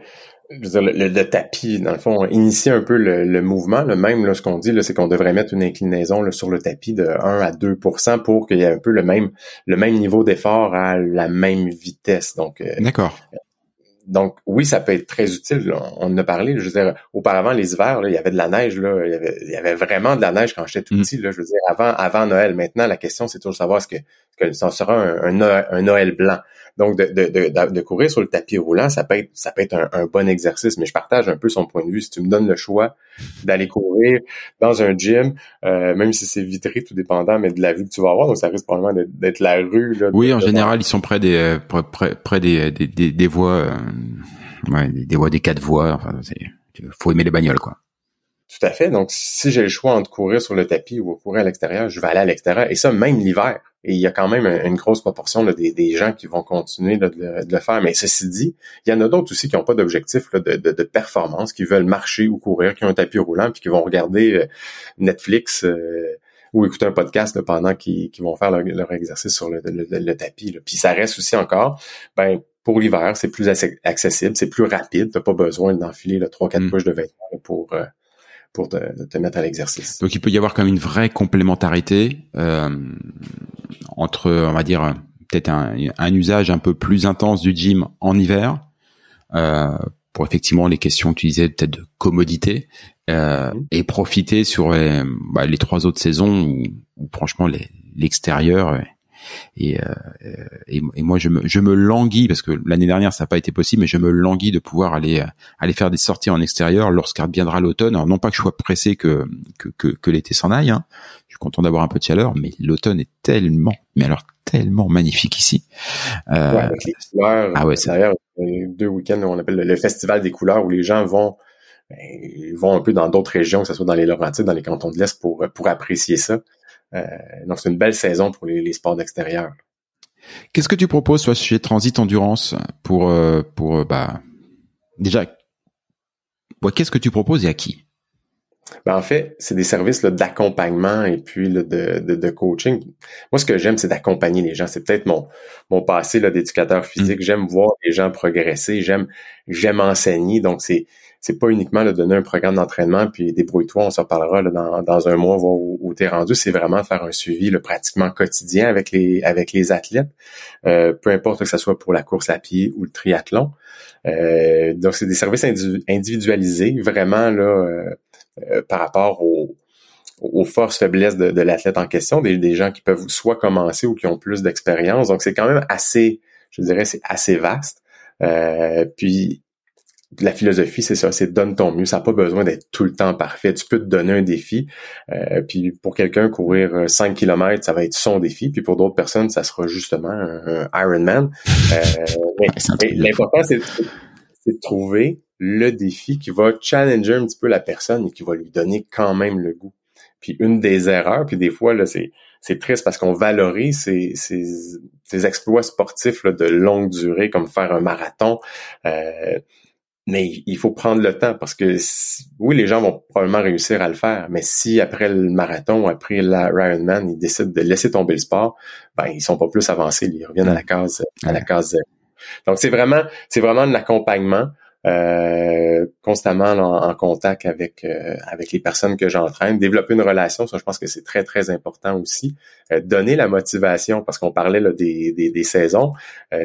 le, tapis, dans le fond, initie un peu le, mouvement. Le même, là, ce qu'on dit, c'est qu'on devrait mettre une inclinaison là, sur le tapis de 1 à 2% pour qu'il y ait un peu le même le même niveau d'effort à la même vitesse. Donc, euh, d'accord. Donc oui, ça peut être très utile. On en a parlé. Je veux dire, auparavant les hivers, il y avait de la neige. Là, il, y avait, vraiment de la neige quand j'étais tout mm. petit. Là, je veux dire, avant, avant Noël. Maintenant, la question c'est toujours de savoir est-ce que, que ça sera un, un, Noël blanc. Donc, de, de, de, de, courir sur le tapis roulant, ça peut être, ça peut être un, bon exercice, mais je partage un peu son point de vue. Si tu me donnes le choix d'aller courir dans un gym, euh, même si c'est vitré, tout dépendant, mais de la vue que tu vas avoir, donc ça risque probablement d'être la rue. Là, oui, en général, ils sont près des euh, près, des, des, des, voies, euh, ouais, des voies, des quatre voies. Enfin, faut aimer les bagnoles, quoi. Tout à fait. Donc, si j'ai le choix entre courir sur le tapis ou courir à l'extérieur, je vais aller à l'extérieur. Et ça, même l'hiver. Et il y a quand même une grosse proportion des, gens qui vont continuer de, le, faire. Mais ceci dit, il y en a d'autres aussi qui n'ont pas d'objectif de, de, performance, qui veulent marcher ou courir, qui ont un tapis roulant, puis qui vont regarder euh, Netflix euh, ou écouter un podcast pendant qu'ils vont faire leur, exercice sur le, tapis. Puis ça reste aussi encore, ben pour l'hiver, c'est plus accessible, c'est plus rapide. T'as pas besoin d'enfiler le 3-4 mm. de vêtements pour euh, pour te, mettre à l'exercice. Donc il peut y avoir comme une vraie complémentarité euh, entre, on va dire, peut-être un, un, usage un peu plus intense du gym en hiver, euh, pour effectivement les questions que tu disais peut-être de commodité, euh, mmh. et profiter sur les, bah, les trois autres saisons où, où franchement l'extérieur et, euh, et, et, moi je me, je me languis parce que l'année dernière ça n'a pas été possible, mais je me languis de pouvoir aller aller faire des sorties en extérieur lorsqu'viendra l'automne. Alors non pas que je sois pressé que que, que, que l'été s'en aille, hein. je suis content d'avoir un peu de chaleur, mais l'automne est tellement, mais alors tellement magnifique ici. Euh, ouais, avec les couleurs, ah ouais, c'est deux week-ends on appelle le, festival des couleurs où les gens vont ben, ils vont un peu dans d'autres régions, que ce soit dans les Laurentides, dans les cantons de l'Est, pour, pour apprécier ça. Euh, donc, c'est une belle saison pour les, sports d'extérieur. Qu'est-ce que tu proposes toi, chez Transit Endurance pour euh, pour euh, bah déjà qu'est-ce que tu proposes et à qui? Ben en fait, c'est des services d'accompagnement et puis de, de, coaching. Moi, ce que j'aime, c'est d'accompagner les gens. C'est peut-être mon, mon passé d'éducateur physique. Mm. J'aime voir les gens progresser. J'aime j'aime enseigner. Donc, c'est c'est pas uniquement de donner un programme d'entraînement puis débrouille-toi, on s'en parlera dans, dans un mois, voir où, tu es rendu. C'est vraiment faire un suivi le pratiquement quotidien avec les avec les athlètes, euh, peu importe que ce soit pour la course à pied ou le triathlon. Euh, donc, c'est des services individualisés, vraiment là euh, euh, par rapport aux, aux forces faiblesses de, de l'athlète en question, des, des gens qui peuvent soit commencer ou qui ont plus d'expérience. Donc, c'est quand même assez, je dirais, c'est assez vaste. Euh, puis la philosophie, c'est ça, c'est donne ton mieux. Ça n'a pas besoin d'être tout le temps parfait. Tu peux te donner un défi. Euh, puis pour quelqu'un, courir 5 km, ça va être son défi. Puis pour d'autres personnes, ça sera justement un, Ironman. Euh, L'important, c'est de trouver le défi qui va challenger un petit peu la personne et qui va lui donner quand même le goût. Puis une des erreurs, puis des fois, là, c'est, c'est triste parce qu'on valorise ces, ces, exploits sportifs là, de longue durée, comme faire un marathon. Euh, mais il faut prendre le temps parce que oui, les gens vont probablement réussir à le faire, mais si après le marathon, après la Man, ils décident de laisser tomber le sport, ben ils sont pas plus avancés, ils reviennent à la case à la case Donc c'est vraiment c'est vraiment de l'accompagnement. Euh, constamment en, contact avec euh, avec les personnes que j'entraîne, développer une relation, ça je pense que c'est très très important aussi. Euh, donner la motivation parce qu'on parlait là, des, des, des saisons,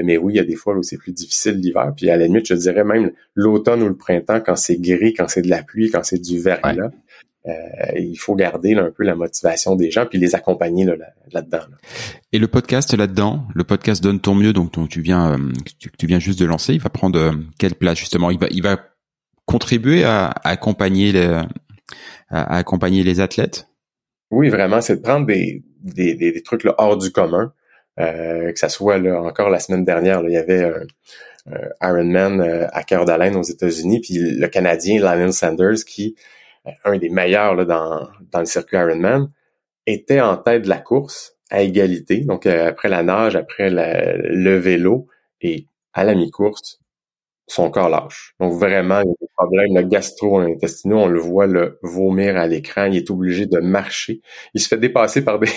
mais oui il y a des fois où c'est plus difficile l'hiver, puis à la limite je dirais même l'automne ou le printemps quand c'est gris, quand c'est de la pluie, quand c'est du verglas. Euh, il faut garder un peu la motivation des gens puis les accompagner là-dedans. Et le podcast là-dedans, le podcast donne ton mieux, donc, tu viens, euh, tu, viens juste de lancer, il va prendre euh, quelle place justement? Il va, il va contribuer à, accompagner les, à, accompagner les athlètes? Oui, vraiment, c'est de prendre des, des, des, trucs là, hors du commun. Euh, que ça soit là, encore la semaine dernière, il y avait un, Ironman à cœur d'Alain aux États-Unis, puis le Canadien Lionel Sanders qui un des meilleurs là, dans, dans le circuit Ironman, était en tête de la course à égalité. Donc euh, après la nage, après le vélo et à la mi-course, son corps lâche. Donc vraiment, il y a des problèmes gastro-intestinaux, on le voit le vomir à l'écran, il est obligé de marcher. Il se fait dépasser par des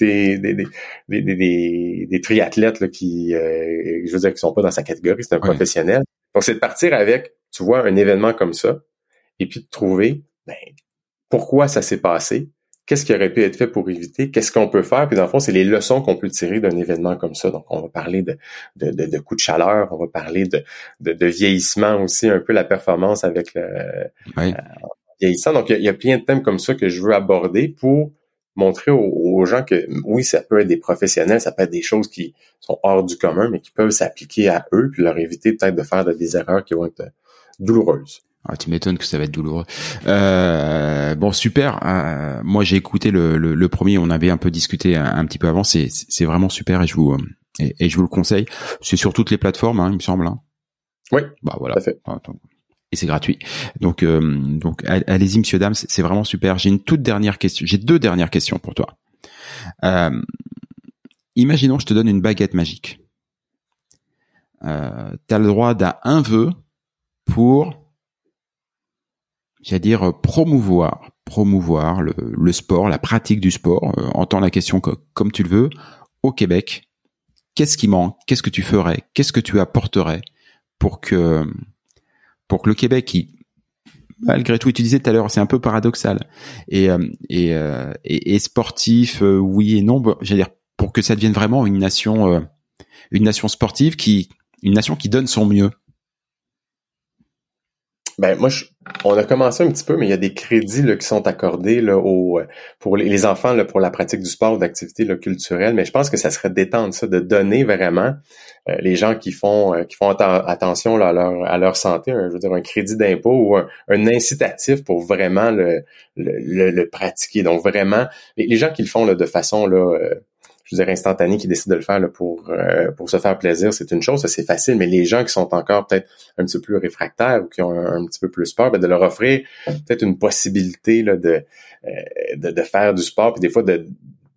des, des, des, des, des triathlètes là, qui, euh, je veux dire, qui sont pas dans sa catégorie, c'est un professionnel. Donc c'est de partir avec, tu vois, un événement comme ça, et puis de trouver ben, pourquoi ça s'est passé, qu'est-ce qui aurait pu être fait pour éviter, qu'est-ce qu'on peut faire, puis dans le fond, c'est les leçons qu'on peut tirer d'un événement comme ça. Donc, on va parler de, de, de, de coups de chaleur, on va parler de, de, vieillissement aussi, un peu la performance avec le euh, vieillissant. Donc, il y, a, plein de thèmes comme ça que je veux aborder pour montrer aux, gens que oui, ça peut être des professionnels, ça peut être des choses qui sont hors du commun, mais qui peuvent s'appliquer à eux, puis leur éviter peut-être de faire des erreurs qui vont être douloureuses. Ah, tu m'étonnes que ça va être douloureux. Euh, bon, super. Euh, moi, j'ai écouté le, le, premier. On avait un peu discuté un, petit peu avant. C'est, c'est vraiment super et je vous et, je vous le conseille. C'est sur toutes les plateformes, hein, il me semble. Hein. Oui. Bah voilà. Fait. Et c'est gratuit. Donc euh, donc allez-y, monsieur dame. C'est vraiment super. J'ai une toute dernière question. J'ai deux dernières questions pour toi. Euh, imaginons, je te donne une baguette magique. Euh, tu as le droit d'un un vœu pour j'allais dire promouvoir, promouvoir le, le, sport, la pratique du sport, euh, entends la question comme tu le veux, au Québec. Qu'est-ce qui manque Qu'est-ce que tu ferais Qu'est-ce que tu apporterais pour que pour que le Québec, qui malgré tout, tu disais tout à l'heure, c'est un peu paradoxal et euh, et, euh, et, sportif, euh, oui et non. J'allais dire pour que ça devienne vraiment une nation, une nation sportive qui, une nation qui donne son mieux. Ben moi, on a commencé un petit peu, mais il y a des crédits là, qui sont accordés là, aux, pour les enfants là, pour la pratique du sport ou d'activités culturelles. Mais je pense que ça serait d'étendre ça, de donner vraiment euh, les gens qui font euh, qui font attention là, à leur à leur santé, un, je veux dire un crédit d'impôt ou un, incitatif pour vraiment le, le, pratiquer. Donc vraiment, les, gens qui le font là, de façon là, euh, je veux dire, instantané qui décident de le faire là, pour, euh, pour se faire plaisir, c'est une chose, ça c'est facile, mais les gens qui sont encore peut-être un petit peu plus réfractaires ou qui ont un, petit peu plus peur, ben, de leur offrir peut-être une possibilité là, de, euh, de, de, faire du sport, puis des fois de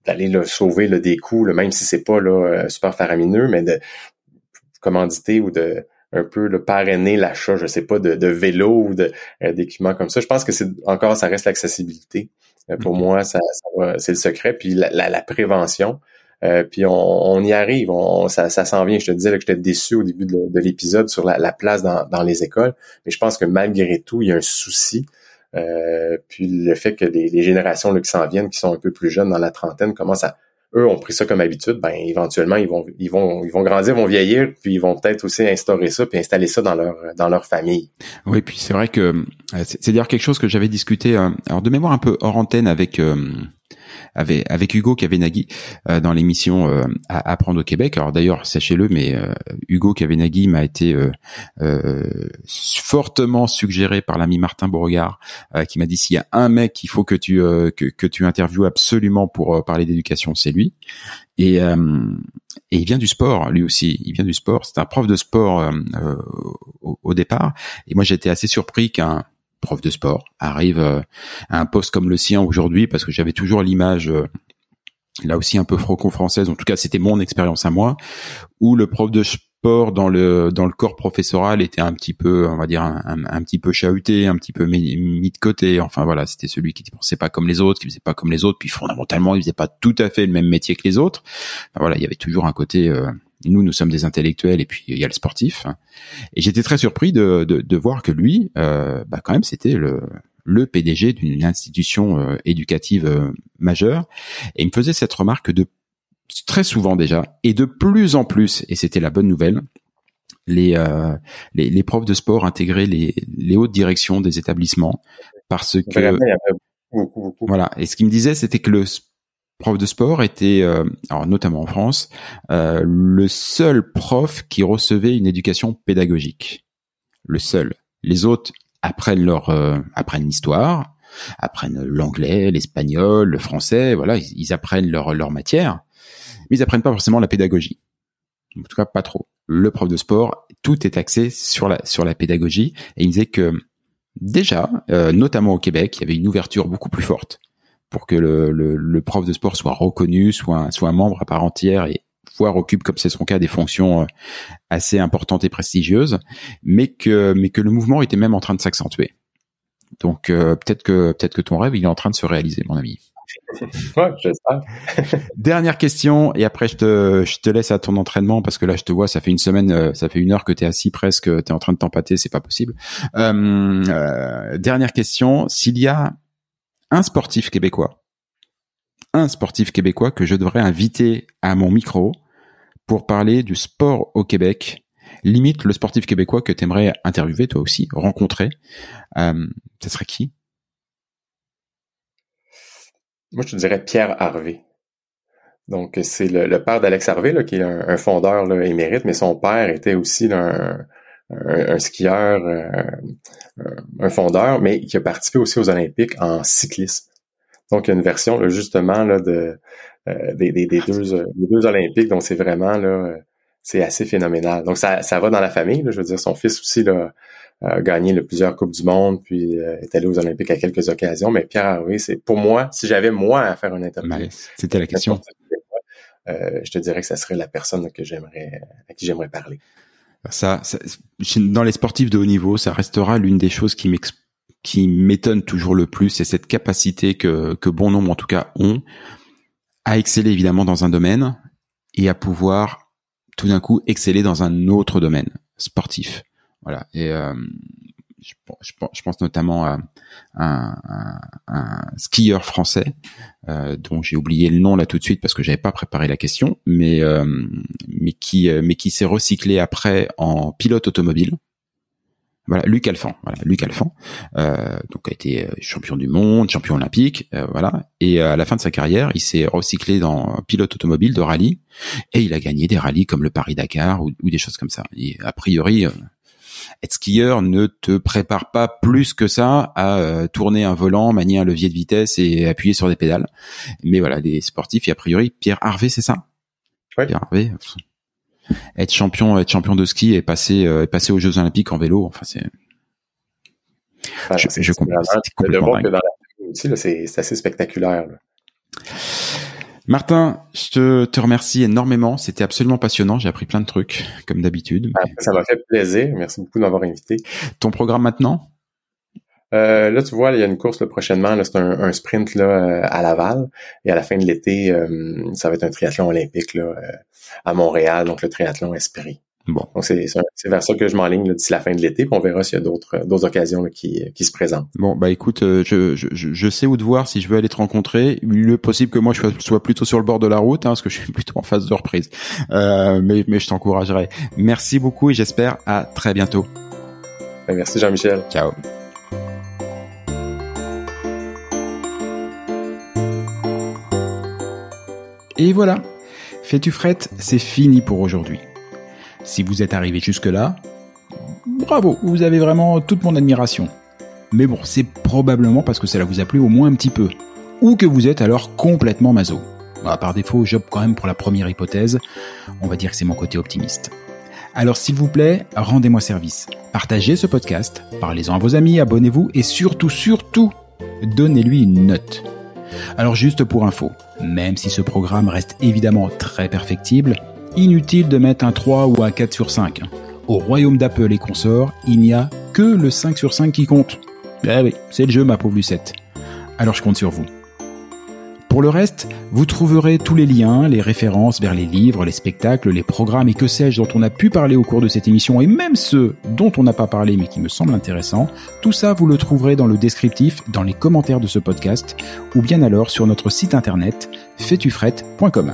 d'aller sauver là, des coups, même si c'est pas là, euh, super faramineux, mais de commanditer ou de un peu le parrainer l'achat, je sais pas, de, de vélo ou d'équipements comme ça. Je pense que c'est encore ça reste l'accessibilité. Pour moi, ça, ça c'est le secret. Puis la, la, la prévention. Euh, puis on, y arrive, ça, ça s'en vient. Je te disais que j'étais déçu au début de, l'épisode sur la, place dans, les écoles, mais je pense que malgré tout, il y a un souci. Euh, puis le fait que les, générations qui s'en viennent, qui sont un peu plus jeunes dans la trentaine, commencent à eux ont pris ça comme habitude, ben éventuellement ils vont ils vont ils vont grandir, vont vieillir, puis ils vont peut-être aussi instaurer ça puis installer ça dans leur dans leur famille. Oui, puis c'est vrai que euh, c'est dire quelque chose que j'avais discuté alors de mémoire un peu hors antenne avec avec, avec Hugo Kavenaghi euh, dans l'émission euh, Apprendre au Québec. Alors d'ailleurs, sachez-le, mais euh, Hugo Kavenaghi m'a été fortement suggéré par l'ami Martin Beauregard, qui m'a dit s'il y a un mec qu'il faut que tu que, que tu interviewes absolument pour parler d'éducation, c'est lui. Et, et il vient du sport, lui aussi. Il vient du sport. C'est un prof de sport au, au, départ. Et moi, j'étais assez surpris qu'un prof de sport, arrive euh, à un poste comme le sien aujourd'hui, parce que j'avais toujours l'image euh, là aussi un peu franco-française, en tout cas c'était mon expérience à moi, où le prof de sport dans le dans le corps professoral était un petit peu, on va dire un, un, petit peu chahuté, un petit peu mis, de côté. Enfin voilà, c'était celui qui ne pensait pas comme les autres, qui faisait pas comme les autres, puis fondamentalement il faisait pas tout à fait le même métier que les autres. voilà, il y avait toujours un côté euh, nous, nous sommes des intellectuels et puis il y a le sportif. Et j'étais très surpris de, de, de, voir que lui, euh, bah quand même, c'était le, le PDG d'une institution euh, éducative euh, majeure. Et il me faisait cette remarque de très souvent déjà, et de plus en plus, et c'était la bonne nouvelle, les, euh, les, les, profs de sport intégraient les, les hautes directions des établissements parce que... Voilà. Et ce qu'il me disait, c'était que le prof de sport était, euh, alors notamment en France, euh, le seul prof qui recevait une éducation pédagogique. Le seul. Les autres apprennent leur euh, apprennent l'histoire, apprennent l'anglais, l'espagnol, le français, voilà, ils, apprennent leur leur matière, mais ils apprennent pas forcément la pédagogie. En tout cas, pas trop. Le prof de sport, tout est axé sur la sur la pédagogie, et il disait que déjà, notamment au Québec, il y avait une ouverture beaucoup plus forte pour que le, le, le, prof de sport soit reconnu, soit, soit un membre à part entière et voire occupe, comme c'est son cas, des fonctions euh, assez importantes et prestigieuses, mais que, mais que le mouvement était même en train de s'accentuer. Donc euh, peut-être que peut-être que ton rêve il est en train de se réaliser, mon ami. ouais. Dernière question et après je te je te laisse à ton entraînement parce que là je te vois ça fait une semaine euh, ça fait une heure que tu es assis presque tu es en train de t'empâter c'est pas possible. Euh, dernière question s'il y a un sportif québécois, un sportif québécois que je devrais inviter à mon micro pour parler du sport au Québec. Limite le sportif québécois que tu aimerais interviewer toi aussi, rencontrer. Euh, ça serait qui? Moi, je te dirais Pierre Harvey. Donc, c'est le, père d'Alex Harvey, là, qui est un, fondeur là, émérite, mais son père était aussi un, un, skieur, euh, un, fondeur, mais qui a participé aussi aux Olympiques en cyclisme. Donc, il y a une version justement là, de, euh, des, des, des, deux, euh, des deux Olympiques, donc c'est vraiment là, c'est assez phénoménal. Donc, ça, ça va dans la famille. Là, je veux dire, son fils aussi là, a gagné plusieurs Coupes du Monde, puis est allé aux Olympiques à quelques occasions. Mais Pierre Harvey, c'est pour moi, si j'avais moi à faire un interview, c'était la question. je te dirais que ça serait la personne que j'aimerais à qui j'aimerais parler. Ça, dans les sportifs de haut niveau, ça restera l'une des choses qui qui m'étonne toujours le plus, c'est cette capacité que, que bon nombre en tout cas ont à exceller évidemment dans un domaine et à pouvoir tout d'un coup exceller dans un autre domaine sportif. Voilà. Et euh, je, pense notamment à un, skieur français euh, dont j'ai oublié le nom là tout de suite parce que j'avais pas préparé la question, mais euh, mais qui euh, mais qui s'est recyclé après en pilote automobile. Voilà, Luc Alphand. Luc donc a été champion du monde, champion olympique, voilà. Et à la fin de sa carrière, il s'est recyclé dans pilote automobile de rallye et il a gagné des rallyes comme le Paris Dakar ou, des choses comme ça. A priori, être skieur ne te prépare pas plus que ça à euh, tourner un volant, manier un levier de vitesse et appuyer sur des pédales. Mais voilà, les sportifs, et a priori, Pierre Harvey, c'est ça? Oui. Pierre Harvey, être champion, être champion de ski et passer, euh, passer aux Jeux Olympiques en vélo, enfin c'est. je, je comprends. Le que dans la aussi, c'est assez spectaculaire. Là. Martin, je te, remercie énormément. C'était absolument passionnant. J'ai appris plein de trucs, comme d'habitude. Ah, ça m'a fait plaisir. Merci beaucoup de m'avoir invité. Ton programme maintenant? Euh, là, tu vois, il y a une course prochainement. c'est un, sprint là, euh, à Laval. Et à la fin de l'été, euh, ça va être un triathlon olympique là, à Montréal, donc le triathlon Esprit. Bon. Donc c'est vers ça que je m'enligne d'ici la fin de l'été, puis on verra s'il y a d'autres d'autres occasions qui, qui se présentent. Bon bah écoute, euh, je, je, je sais où te voir si je veux aller te rencontrer. Il est possible que moi je sois plutôt sur le bord de la route, hein, parce que je suis plutôt en phase de reprise. Euh, mais mais je t'encouragerai. Merci beaucoup et j'espère à très bientôt. Ben, merci Jean-Michel. Ciao. Et voilà, fais-tu frette, c'est fini pour aujourd'hui. Si vous êtes arrivé jusque-là, bravo, vous avez vraiment toute mon admiration. Mais bon, c'est probablement parce que cela vous a plu au moins un petit peu. Ou que vous êtes alors complètement maso. Bah, par défaut, j'opte quand même pour la première hypothèse. On va dire que c'est mon côté optimiste. Alors s'il vous plaît, rendez-moi service. Partagez ce podcast, parlez-en à vos amis, abonnez-vous et surtout, surtout, donnez-lui une note. Alors juste pour info, même si ce programme reste évidemment très perfectible, Inutile de mettre un 3 ou un 4 sur 5. Au royaume d'Apple et consorts, il n'y a que le 5 sur 5 qui compte. Eh oui, c'est le jeu ma pauvre Lucette. Alors je compte sur vous. Pour le reste, vous trouverez tous les liens, les références vers les livres, les spectacles, les programmes et que sais-je dont on a pu parler au cours de cette émission et même ceux dont on n'a pas parlé mais qui me semblent intéressants. Tout ça, vous le trouverez dans le descriptif, dans les commentaires de ce podcast ou bien alors sur notre site internet fetufret.com.